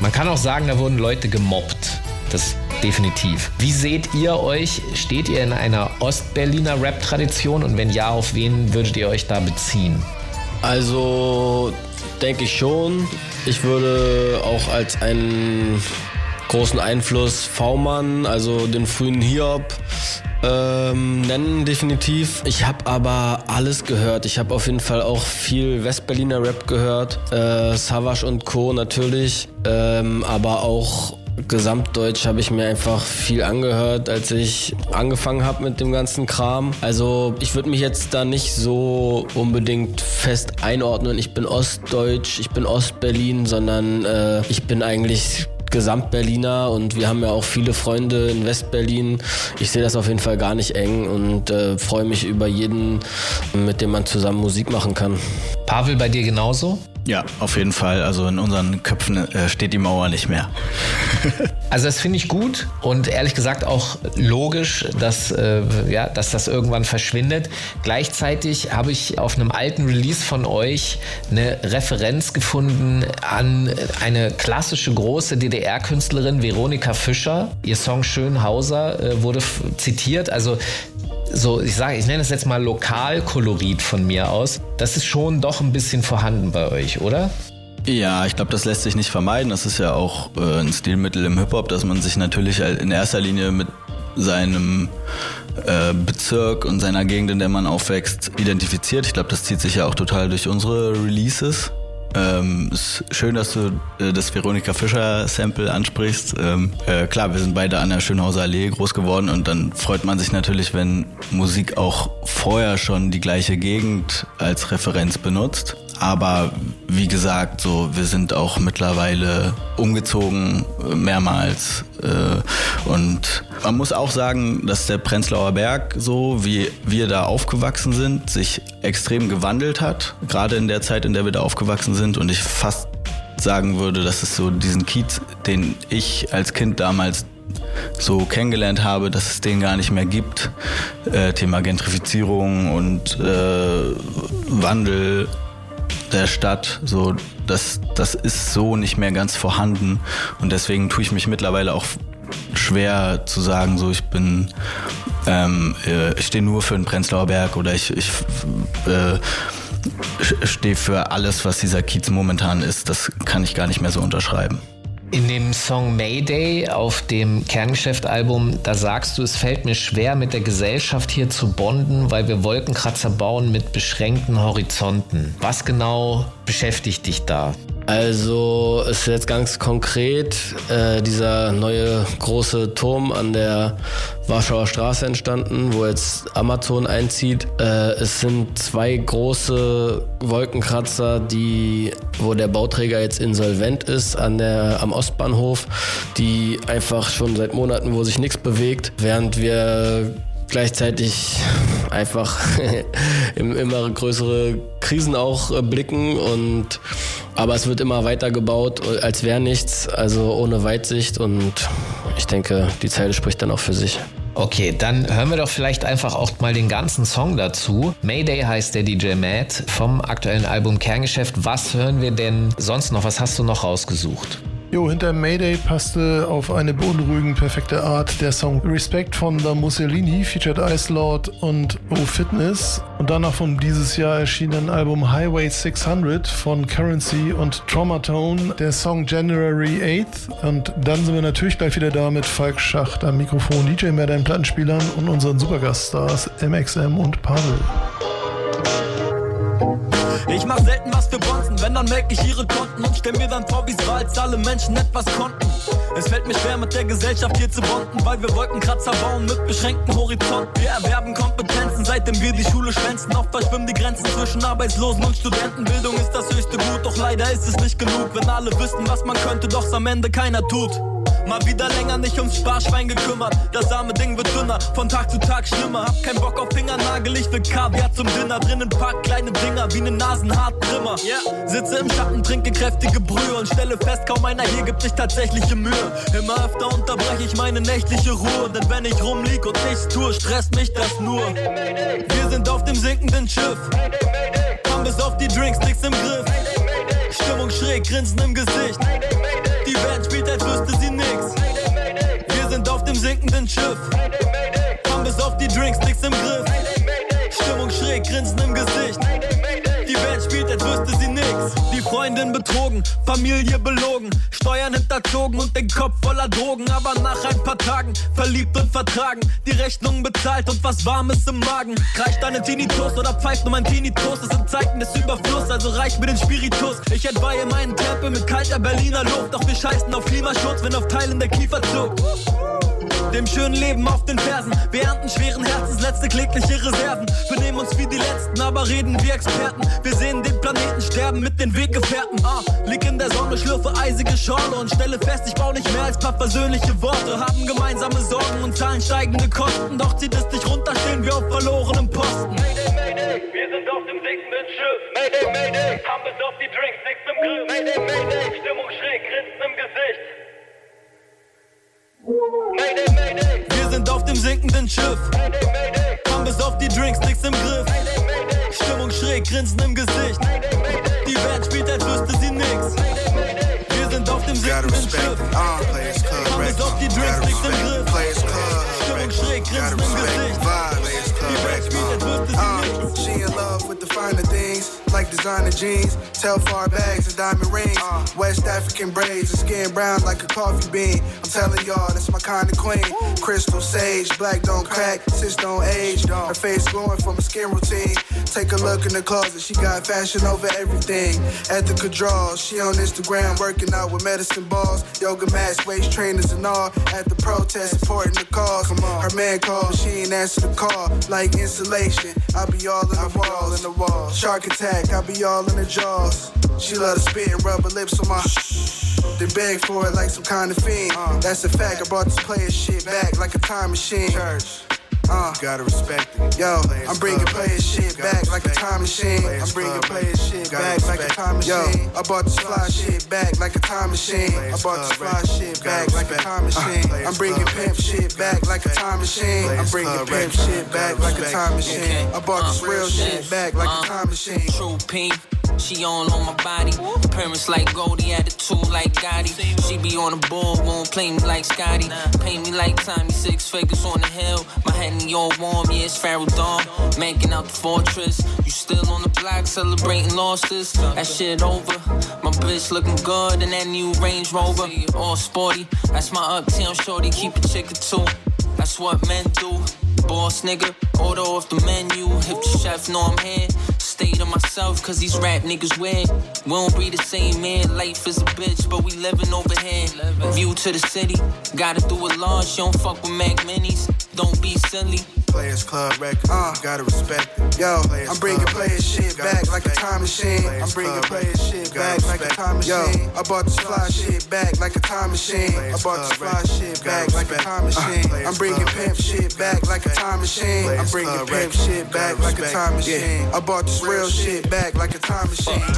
Man kann auch sagen, da wurden Leute gemobbt. Das definitiv. Wie seht ihr euch? Steht ihr in einer Ost-Berliner Rap-Tradition? Und wenn ja, auf wen würdet ihr euch da beziehen? Also denke ich schon. Ich würde auch als einen großen Einfluss V-Mann, also den frühen Hiob, ähm, nennen definitiv. Ich habe aber alles gehört. Ich habe auf jeden Fall auch viel Westberliner Rap gehört, äh, Savage und Co. natürlich, ähm, aber auch Gesamtdeutsch habe ich mir einfach viel angehört, als ich angefangen habe mit dem ganzen Kram. Also ich würde mich jetzt da nicht so unbedingt fest einordnen. Ich bin Ostdeutsch, ich bin Ostberlin, sondern äh, ich bin eigentlich Gesamtberliner und wir haben ja auch viele Freunde in Westberlin. Ich sehe das auf jeden Fall gar nicht eng und äh, freue mich über jeden, mit dem man zusammen Musik machen kann. Pavel, bei dir genauso? Ja, auf jeden Fall. Also in unseren Köpfen äh, steht die Mauer nicht mehr. [LAUGHS] Also das finde ich gut und ehrlich gesagt auch logisch, dass, äh, ja, dass das irgendwann verschwindet. Gleichzeitig habe ich auf einem alten Release von euch eine Referenz gefunden an eine klassische große DDR-Künstlerin Veronika Fischer. Ihr Song Schönhauser äh, wurde zitiert. Also so, ich sage, ich nenne es jetzt mal Lokalkolorit von mir aus. Das ist schon doch ein bisschen vorhanden bei euch, oder? Ja, ich glaube, das lässt sich nicht vermeiden. Das ist ja auch äh, ein Stilmittel im Hip-Hop, dass man sich natürlich in erster Linie mit seinem äh, Bezirk und seiner Gegend, in der man aufwächst, identifiziert. Ich glaube, das zieht sich ja auch total durch unsere Releases. Ähm, ist schön, dass du äh, das Veronika Fischer Sample ansprichst. Ähm, äh, klar, wir sind beide an der Schönhauser Allee groß geworden und dann freut man sich natürlich, wenn Musik auch vorher schon die gleiche Gegend als Referenz benutzt. Aber wie gesagt, so wir sind auch mittlerweile umgezogen äh, mehrmals äh, und man muss auch sagen, dass der Prenzlauer Berg so wie wir da aufgewachsen sind, sich extrem gewandelt hat. Gerade in der Zeit, in der wir da aufgewachsen sind und ich fast sagen würde, dass es so diesen Kiez, den ich als Kind damals so kennengelernt habe, dass es den gar nicht mehr gibt. Äh, Thema Gentrifizierung und äh, Wandel der Stadt, so das, das ist so nicht mehr ganz vorhanden und deswegen tue ich mich mittlerweile auch schwer zu sagen, so ich bin, ähm, äh, ich stehe nur für den Prenzlauer Berg oder ich, ich äh, stehe für alles, was dieser Kiez momentan ist. Das kann ich gar nicht mehr so unterschreiben. In dem Song Mayday auf dem Kerngeschäft-Album, da sagst du, es fällt mir schwer, mit der Gesellschaft hier zu bonden, weil wir Wolkenkratzer bauen mit beschränkten Horizonten. Was genau beschäftigt dich da? Also ist jetzt ganz konkret äh, dieser neue große Turm an der Warschauer Straße entstanden, wo jetzt Amazon einzieht. Äh, es sind zwei große Wolkenkratzer, die, wo der Bauträger jetzt insolvent ist an der, am Ostbahnhof, die einfach schon seit Monaten, wo sich nichts bewegt, während wir gleichzeitig einfach [LAUGHS] immer größere Krisen auch äh, blicken und aber es wird immer weiter gebaut, als wäre nichts, also ohne Weitsicht und ich denke, die Zeile spricht dann auch für sich. Okay, dann hören wir doch vielleicht einfach auch mal den ganzen Song dazu. Mayday heißt der DJ Matt vom aktuellen Album Kerngeschäft. Was hören wir denn sonst noch? Was hast du noch rausgesucht? Jo, hinter Mayday passte auf eine beunruhigend perfekte Art der Song Respect von The Mussolini, featured Ice Lord und O Fitness. Und danach vom dieses Jahr erschienenen Album Highway 600 von Currency und Traumatone, der Song January 8th. Und dann sind wir natürlich gleich wieder da mit Falk Schacht am Mikrofon, DJ mehr deinen Plattenspielern und unseren Supergaststars MXM und Pavel. Ich mach selten was für Bonzen, wenn dann merk ich ihre Konten und stell mir dann vor, wie's war, als alle Menschen etwas konnten. Es fällt mir schwer, mit der Gesellschaft hier zu bonden, weil wir Wolkenkratzer bauen mit beschränkten Horizonten. Wir erwerben Kompetenzen, seitdem wir die Schule schwänzen. Oft verschwimmen die Grenzen zwischen Arbeitslosen und Studenten. Bildung ist das höchste Gut, doch leider ist es nicht genug, wenn alle wüssten, was man könnte, doch's am Ende keiner tut. Mal wieder länger nicht ums Sparschwein gekümmert. Das arme Ding wird dünner, von Tag zu Tag schlimmer. Hab keinen Bock auf Fingernagel, ich will Kaviar zum Dinner. Drinnen paar kleine Dinger wie ne Nasenhaartrimmer. Yeah. Sitze im Schatten, trinke kräftige Brühe und stelle fest, kaum einer hier gibt sich tatsächliche Mühe. Immer öfter unterbreche ich meine nächtliche Ruhe, denn wenn ich rumlieg und nichts tue, stresst mich das nur. Wir sind auf dem sinkenden Schiff. Haben bis auf die Drinks nichts im Griff. Stimmung schräg, Grinsen im Gesicht. Die Band spielt, als wüsste sie nix. Wir sind auf dem sinkenden Schiff. Haben bis auf die Drinks nichts im Griff. Stimmung schräg, Grinsen im Gesicht. Die Band spielt, als wüsste sie nix. Die Freundin betrogen, Familie belogen, Steuern hinterzogen und den Kopf voller Drogen. Aber nach ein paar Tagen verliebt und vertragen, die Rechnung bezahlt und was Warmes im Magen. Reicht deine Tinnitus oder pfeift nur mein Tinnitus? Es sind Zeiten des Überflusses, also reich mir den Spiritus. Ich entweihe meinen Tempel mit kalter Berliner Luft, doch wir scheißen auf Klimaschutz, wenn auf Teilen der Kiefer zuckt dem schönen Leben auf den Fersen. Wir ernten schweren Herzens letzte klägliche Reserven. Benehmen uns wie die Letzten, aber reden wie Experten. Wir sehen den Planeten sterben mit den Weggefährten. Ah, lieg in der Sonne, schlürfe eisige Schorle und stelle fest, ich brauch nicht mehr als paar persönliche Worte. Haben gemeinsame Sorgen und zahlen steigende Kosten. Doch zieht es dich runter, stehen wir auf verlorenem Posten. Mayday, Mayday, wir sind auf dem sinkenden Schiff. Mayday, Mayday, haben bis auf die Drinks nichts im Griff. Mayday, Mayday, Stimmung schräg, Grinsen im Gesicht. Wir sind auf dem sinkenden Schiff. Haben bis auf die Drinks nichts im Griff. Stimmung schräg, Grinsen im Gesicht. Die Band spielt, als wüsste sie nix. Wir sind auf dem sinkenden Schiff. Haben bis auf die Drinks nichts im Griff. Stimmung schräg, Grinsen im Gesicht. Die Band spielt, als designer jeans, Telfar bags and diamond rings, West African braids and skin brown like a coffee bean. I'm telling y'all, that's my kind of queen. Crystal sage, black don't crack, sis don't age. Her face glowing from a skin routine. Take a look in the closet, she got fashion over everything. Ethical draws, she on Instagram working out with medicine balls, yoga mats, waist trainers and all. At the protest, supporting the cause. Her man called, she ain't answer the call, like insulation. I be all in the walls, in the walls. Shark attack, I be all in the jaws. She love to spit and rub her lips on my. They beg for it like some kind of fiend. Uh. That's a fact. I brought this player shit back like a time machine. Uh, Gotta respect it. Yo, I'm bringing player shit back like a time machine. I'm bringing player shit back like a time machine. I bought this fly shit back like a time machine. I bought this fly shit back like a time machine. I'm bringing pimp shit back like a time machine. I'm bringing pimp shit back like a time machine. I bought this real shit back like a time machine. True pink. She on on my body. Parents like Goldie, attitude like Gotti. She be on the board, won't play me like Scotty. Pay me like Tommy, six figures on the hill. My head in your warm, yeah, it's Pharaoh Dawn. Manking out the fortress. You still on the block celebrating losses. That shit over. My bitch looking good in that new Range Rover. All sporty. That's my uptown shorty. Keep a chick or two. That's what men do. Boss nigga, order off the menu. If the chef know I'm here, stay to myself, cause these rap niggas weird. We don't be the same man, life is a bitch, but we living over here. View to the city, gotta do it large, you don't fuck with Mac Minis. Don't be silly, Players Club record, uh, gotta respect it. Yo, I'm bringing players shit back like a time machine. I'm bringing players shit back like a time machine. I bought this fly shit back like a time machine. I bought this fly shit back like a time machine. I'm bringing pimp shit back like a time machine. I'm bringing pimp shit back like a time machine. I bought this real shit back like a time machine. [LAUGHS]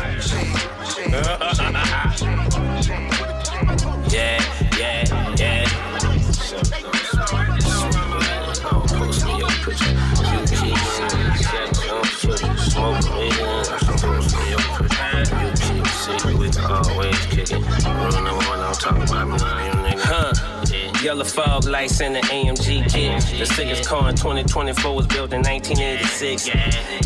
Yeah, Yellow fog lights in the AMG kit. The sickest car in 2024 was built in 1986.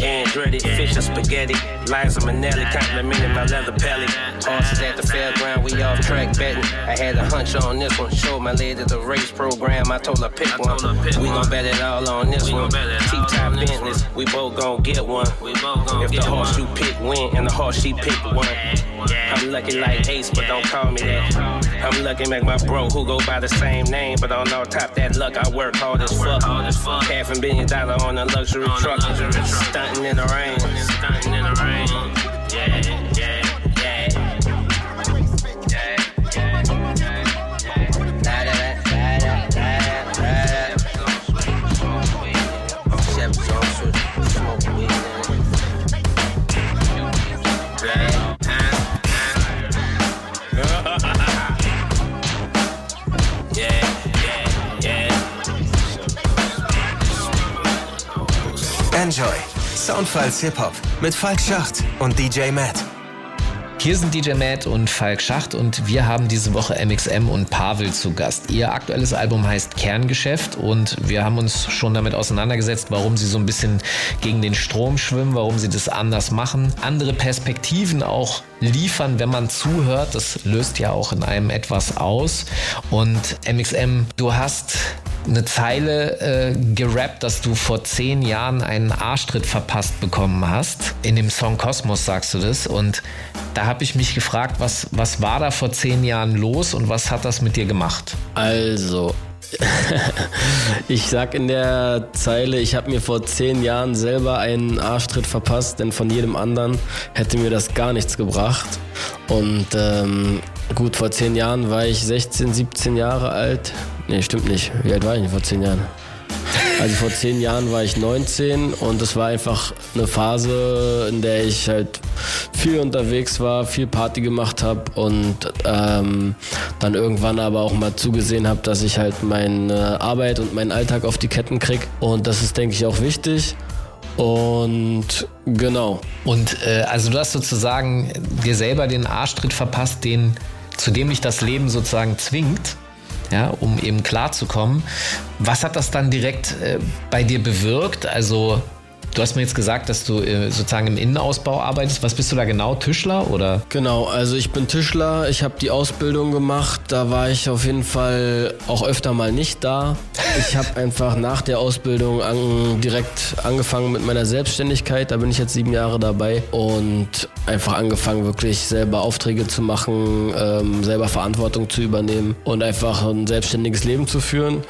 Andretti, fish and spaghetti. Liza Minnelli complimented my leather pelly. Horses at the fairground, we off track betting. I had a hunch on this one. Showed my lady the race program. I told her pick one. We gon' bet it all on this one. T-top Bentleys, we both gon' get one. If the horse you pick win and the horse she pick one. I'm lucky like Ace, but don't call me that. I'm lucky make my bro who go by the same name, but on all top that luck, I work hard as fuck. Half a billion dollar on a luxury truck, stunting in the rain, stunting in the rain. Enjoy. Soundfiles Hip-Hop mit Falk Schacht und DJ Matt. Hier sind DJ Matt und Falk Schacht und wir haben diese Woche MXM und Pavel zu Gast. Ihr aktuelles Album heißt Kerngeschäft und wir haben uns schon damit auseinandergesetzt, warum sie so ein bisschen gegen den Strom schwimmen, warum sie das anders machen, andere Perspektiven auch liefern, wenn man zuhört. Das löst ja auch in einem etwas aus. Und MXM, du hast eine Zeile äh, gerappt, dass du vor zehn Jahren einen Arschtritt verpasst bekommen hast. In dem Song Kosmos sagst du das. Und da habe ich mich gefragt, was, was war da vor zehn Jahren los und was hat das mit dir gemacht? Also, [LAUGHS] ich sag in der Zeile, ich habe mir vor zehn Jahren selber einen Arschtritt verpasst, denn von jedem anderen hätte mir das gar nichts gebracht. Und ähm, gut, vor zehn Jahren war ich 16, 17 Jahre alt. Nee, stimmt nicht. Wie alt war ich denn vor zehn Jahren? Also vor zehn Jahren war ich 19 und es war einfach eine Phase, in der ich halt viel unterwegs war, viel Party gemacht habe und ähm, dann irgendwann aber auch mal zugesehen habe, dass ich halt meine Arbeit und meinen Alltag auf die Ketten krieg. Und das ist, denke ich, auch wichtig. Und genau. Und äh, also du hast sozusagen dir selber den Arschtritt verpasst, den, zu dem dich das Leben sozusagen zwingt ja, um eben klarzukommen. Was hat das dann direkt äh, bei dir bewirkt? Also Du hast mir jetzt gesagt, dass du äh, sozusagen im Innenausbau arbeitest. Was bist du da genau? Tischler oder? Genau, also ich bin Tischler. Ich habe die Ausbildung gemacht. Da war ich auf jeden Fall auch öfter mal nicht da. Ich habe [LAUGHS] einfach nach der Ausbildung an, direkt angefangen mit meiner Selbstständigkeit. Da bin ich jetzt sieben Jahre dabei und einfach angefangen, wirklich selber Aufträge zu machen, ähm, selber Verantwortung zu übernehmen und einfach ein selbstständiges Leben zu führen.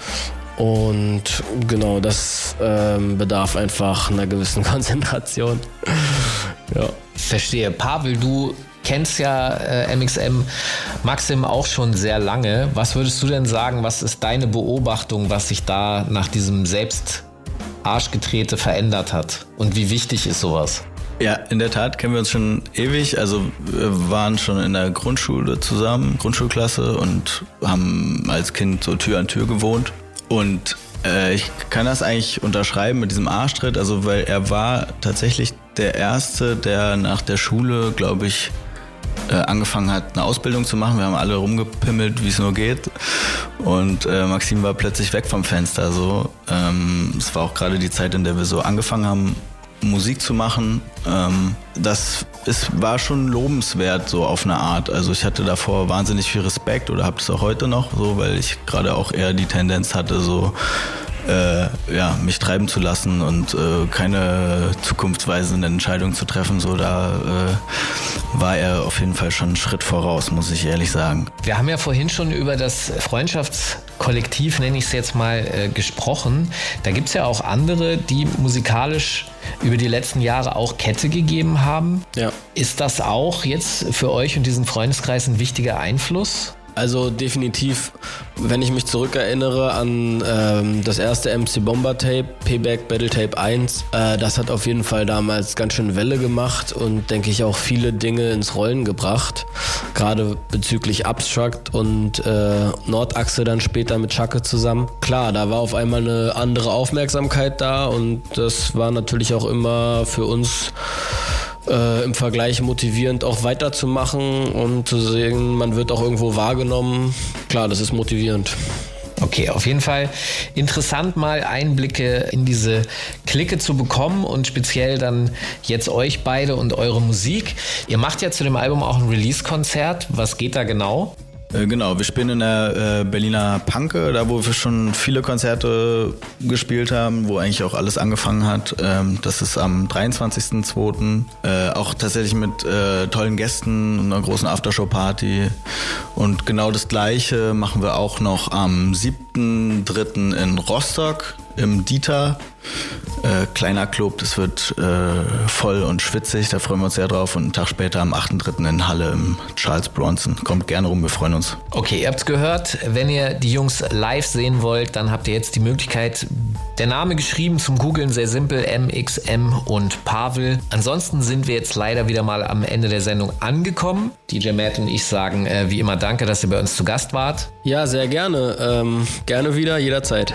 Und genau, das ähm, bedarf einfach einer gewissen [LAUGHS] Konzentration. ja. Verstehe. Pavel, du kennst ja äh, MXM Maxim auch schon sehr lange. Was würdest du denn sagen, was ist deine Beobachtung, was sich da nach diesem selbst Arschgetrete verändert hat? Und wie wichtig ist sowas? Ja, in der Tat kennen wir uns schon ewig. Also wir waren schon in der Grundschule zusammen, Grundschulklasse und haben als Kind so Tür an Tür gewohnt. Und äh, ich kann das eigentlich unterschreiben mit diesem Arschtritt, also weil er war tatsächlich der Erste, der nach der Schule, glaube ich, äh, angefangen hat, eine Ausbildung zu machen. Wir haben alle rumgepimmelt, wie es nur geht. Und äh, Maxim war plötzlich weg vom Fenster. So. Ähm, es war auch gerade die Zeit, in der wir so angefangen haben, Musik zu machen. Ähm, das ist, war schon lobenswert so auf eine Art. Also ich hatte davor wahnsinnig viel Respekt oder habe es auch heute noch so, weil ich gerade auch eher die Tendenz hatte, so äh, ja, mich treiben zu lassen und äh, keine zukunftsweisenden Entscheidungen zu treffen. So, da äh, war er auf jeden Fall schon einen Schritt voraus, muss ich ehrlich sagen. Wir haben ja vorhin schon über das Freundschafts Kollektiv, nenne ich es jetzt mal, äh, gesprochen. Da gibt es ja auch andere, die musikalisch über die letzten Jahre auch Kette gegeben haben. Ja. Ist das auch jetzt für euch und diesen Freundeskreis ein wichtiger Einfluss? Also definitiv, wenn ich mich zurückerinnere an ähm, das erste MC Bomber Tape, Payback Battle Tape 1, äh, das hat auf jeden Fall damals ganz schön Welle gemacht und denke ich auch viele Dinge ins Rollen gebracht. Gerade bezüglich Abstract und äh, Nordachse dann später mit Schacke zusammen. Klar, da war auf einmal eine andere Aufmerksamkeit da und das war natürlich auch immer für uns äh, im Vergleich motivierend auch weiterzumachen und zu sehen, man wird auch irgendwo wahrgenommen. Klar, das ist motivierend. Okay, auf jeden Fall interessant mal Einblicke in diese Clique zu bekommen und speziell dann jetzt euch beide und eure Musik. Ihr macht ja zu dem Album auch ein Release-Konzert. Was geht da genau? Äh, Genau, wir spielen in der äh, Berliner Panke, da wo wir schon viele Konzerte gespielt haben, wo eigentlich auch alles angefangen hat. Ähm, das ist am 23.02. Äh, auch tatsächlich mit tollen Gästen und einer großen Aftershow-Party. Und genau das gleiche machen wir auch noch am 7.03. in Rostock im Dieter. Äh, kleiner Club, das wird äh, voll und schwitzig, da freuen wir uns sehr drauf. Und einen Tag später am 8.3. in Halle im Charles Bronson. Kommt gerne rum, wir freuen uns. Okay, ihr habt's gehört. Wenn ihr die Jungs live sehen wollt, dann habt ihr jetzt die Möglichkeit. Der Name geschrieben zum Googlen sehr simpel: MXM und Pavel. Ansonsten sind wir jetzt leider wieder mal am Ende der Sendung angekommen. DJ Matt und ich sagen äh, wie immer Danke, dass ihr bei uns zu Gast wart. Ja, sehr gerne. Ähm, gerne wieder, jederzeit.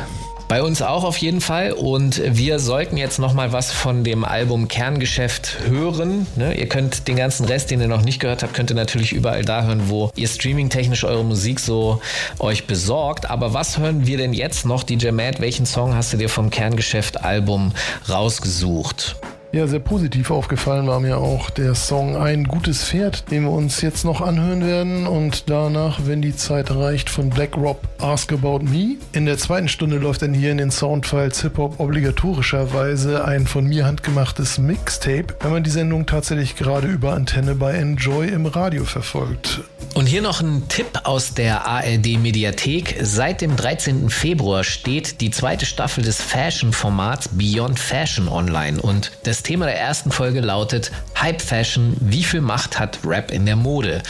Bei uns auch auf jeden Fall. Und wir sollten jetzt noch mal was von dem Album Kerngeschäft hören. Ne? Ihr könnt den ganzen Rest, den ihr noch nicht gehört habt, könnt ihr natürlich überall da hören, wo ihr streamingtechnisch eure Musik so euch besorgt. Aber was hören wir denn jetzt noch, DJ Matt? Welchen Song hast du dir vom Kerngeschäft Album rausgesucht? Ja, sehr positiv aufgefallen war mir auch der Song Ein gutes Pferd, den wir uns jetzt noch anhören werden und danach, wenn die Zeit reicht, von Black Rob Ask About Me. In der zweiten Stunde läuft dann hier in den Soundfiles Hip-Hop obligatorischerweise ein von mir handgemachtes Mixtape, wenn man die Sendung tatsächlich gerade über Antenne bei Enjoy im Radio verfolgt. Und hier noch ein Tipp aus der ARD Mediathek. Seit dem 13. Februar steht die zweite Staffel des Fashion-Formats Beyond Fashion online. Und das Thema der ersten Folge lautet Hype Fashion, wie viel Macht hat Rap in der Mode?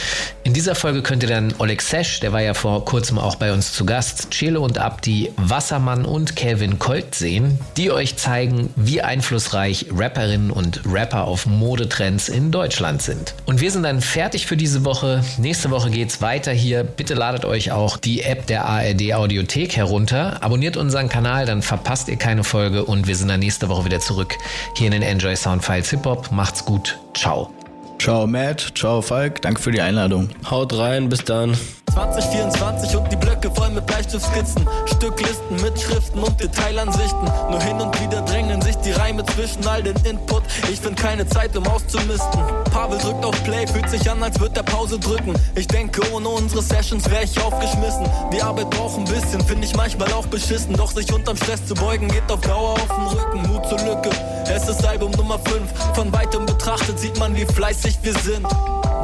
In dieser Folge könnt ihr dann Oleg Sesh, der war ja vor kurzem auch bei uns zu Gast, Chelo und Abdi, Wassermann und Calvin Colt sehen, die euch zeigen, wie einflussreich Rapperinnen und Rapper auf Modetrends in Deutschland sind. Und wir sind dann fertig für diese Woche. Nächste Woche geht's weiter hier. Bitte ladet euch auch die App der ARD Audiothek herunter. Abonniert unseren Kanal, dann verpasst ihr keine Folge und wir sind dann nächste Woche wieder zurück hier in den Enjoy Soundfiles Hip Hop. Macht's gut. Ciao. Ciao Matt, ciao Falk, danke für die Einladung. Haut rein, bis dann. 2024 und die Blöcke voll mit Bleistiftskizzen, Stücklisten mit Schriften und Detailansichten. Nur hin und wieder drängen sich die Reime zwischen all den Input. Ich find keine Zeit, um auszumisten. Pavel drückt auf Play, fühlt sich an, als würde er Pause drücken. Ich denke, ohne unsere Sessions wär ich aufgeschmissen. Die Arbeit braucht ein bisschen, finde ich manchmal auch beschissen. Doch sich unterm Stress zu beugen, geht auf Dauer auf den Rücken. Mut zur Lücke, es ist Album Nummer 5. Von weitem betrachtet sieht man, wie fleißig wir sind.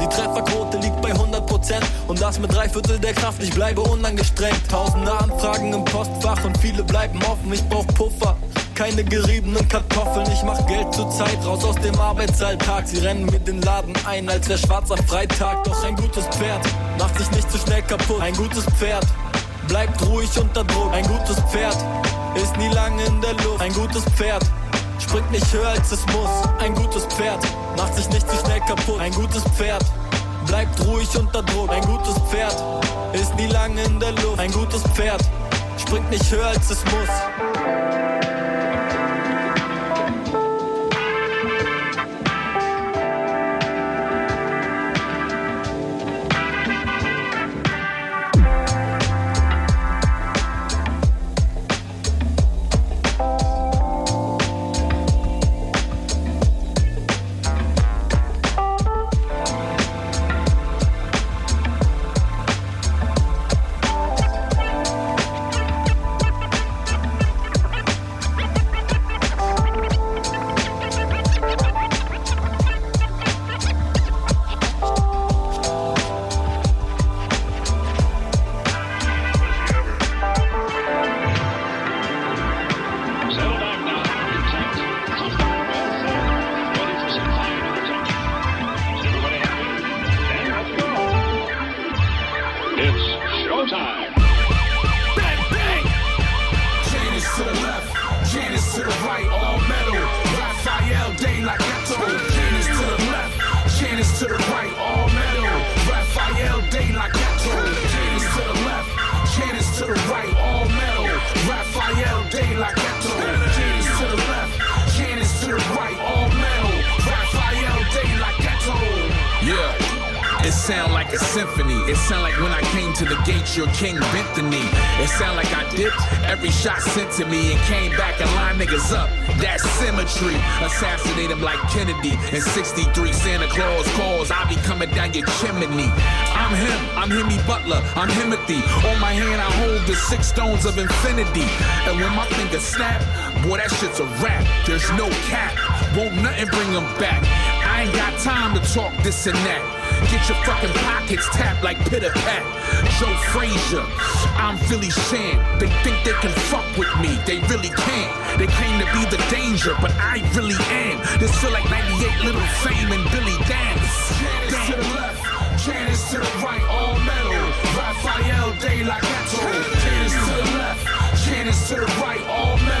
Die Trefferquote liegt bei 100% und das mit drei Viertel der Kraft. Ich bleibe unangestrengt. Tausende Anfragen im Postfach und viele bleiben offen. Ich brauch Puffer. Keine geriebenen Kartoffeln, ich mach Geld zur Zeit raus aus dem Arbeitsalltag. Sie rennen mir den Laden ein, als wär schwarzer Freitag. Doch ein gutes Pferd macht sich nicht zu schnell kaputt. Ein gutes Pferd bleibt ruhig unter Druck. Ein gutes Pferd ist nie lange in der Luft. Ein gutes Pferd springt nicht höher als es muss. Ein gutes Pferd macht sich nicht zu schnell kaputt. Ein gutes Pferd bleibt ruhig unter Druck. Ein gutes Pferd ist nie lange in der Luft. Ein gutes Pferd springt nicht höher als es muss. Symphony. It sound like when I came to the gates, your king bent the knee. It sound like I dipped every shot sent to me and came back and line niggas up. That symmetry. Assassinate him like Kennedy. In 63, Santa Claus calls. I be coming down your chimney. I'm him. I'm Hemi Butler. I'm Timothy. On my hand, I hold the six stones of infinity. And when my fingers snap, boy, that shit's a rap. There's no cap. Won't nothing bring them back. I ain't got time to talk this and that. Get your fucking pockets tapped like pitter pat. Joe Frazier, I'm Philly Shan. They think they can fuck with me, they really can't. They claim to be the danger, but I really am. This feel like 98 Little Fame and Billy Dance. Janice to the left, Janice to the right, all metal. Raphael De La Ghetto. Janice to the left, Janice to the right, all metal.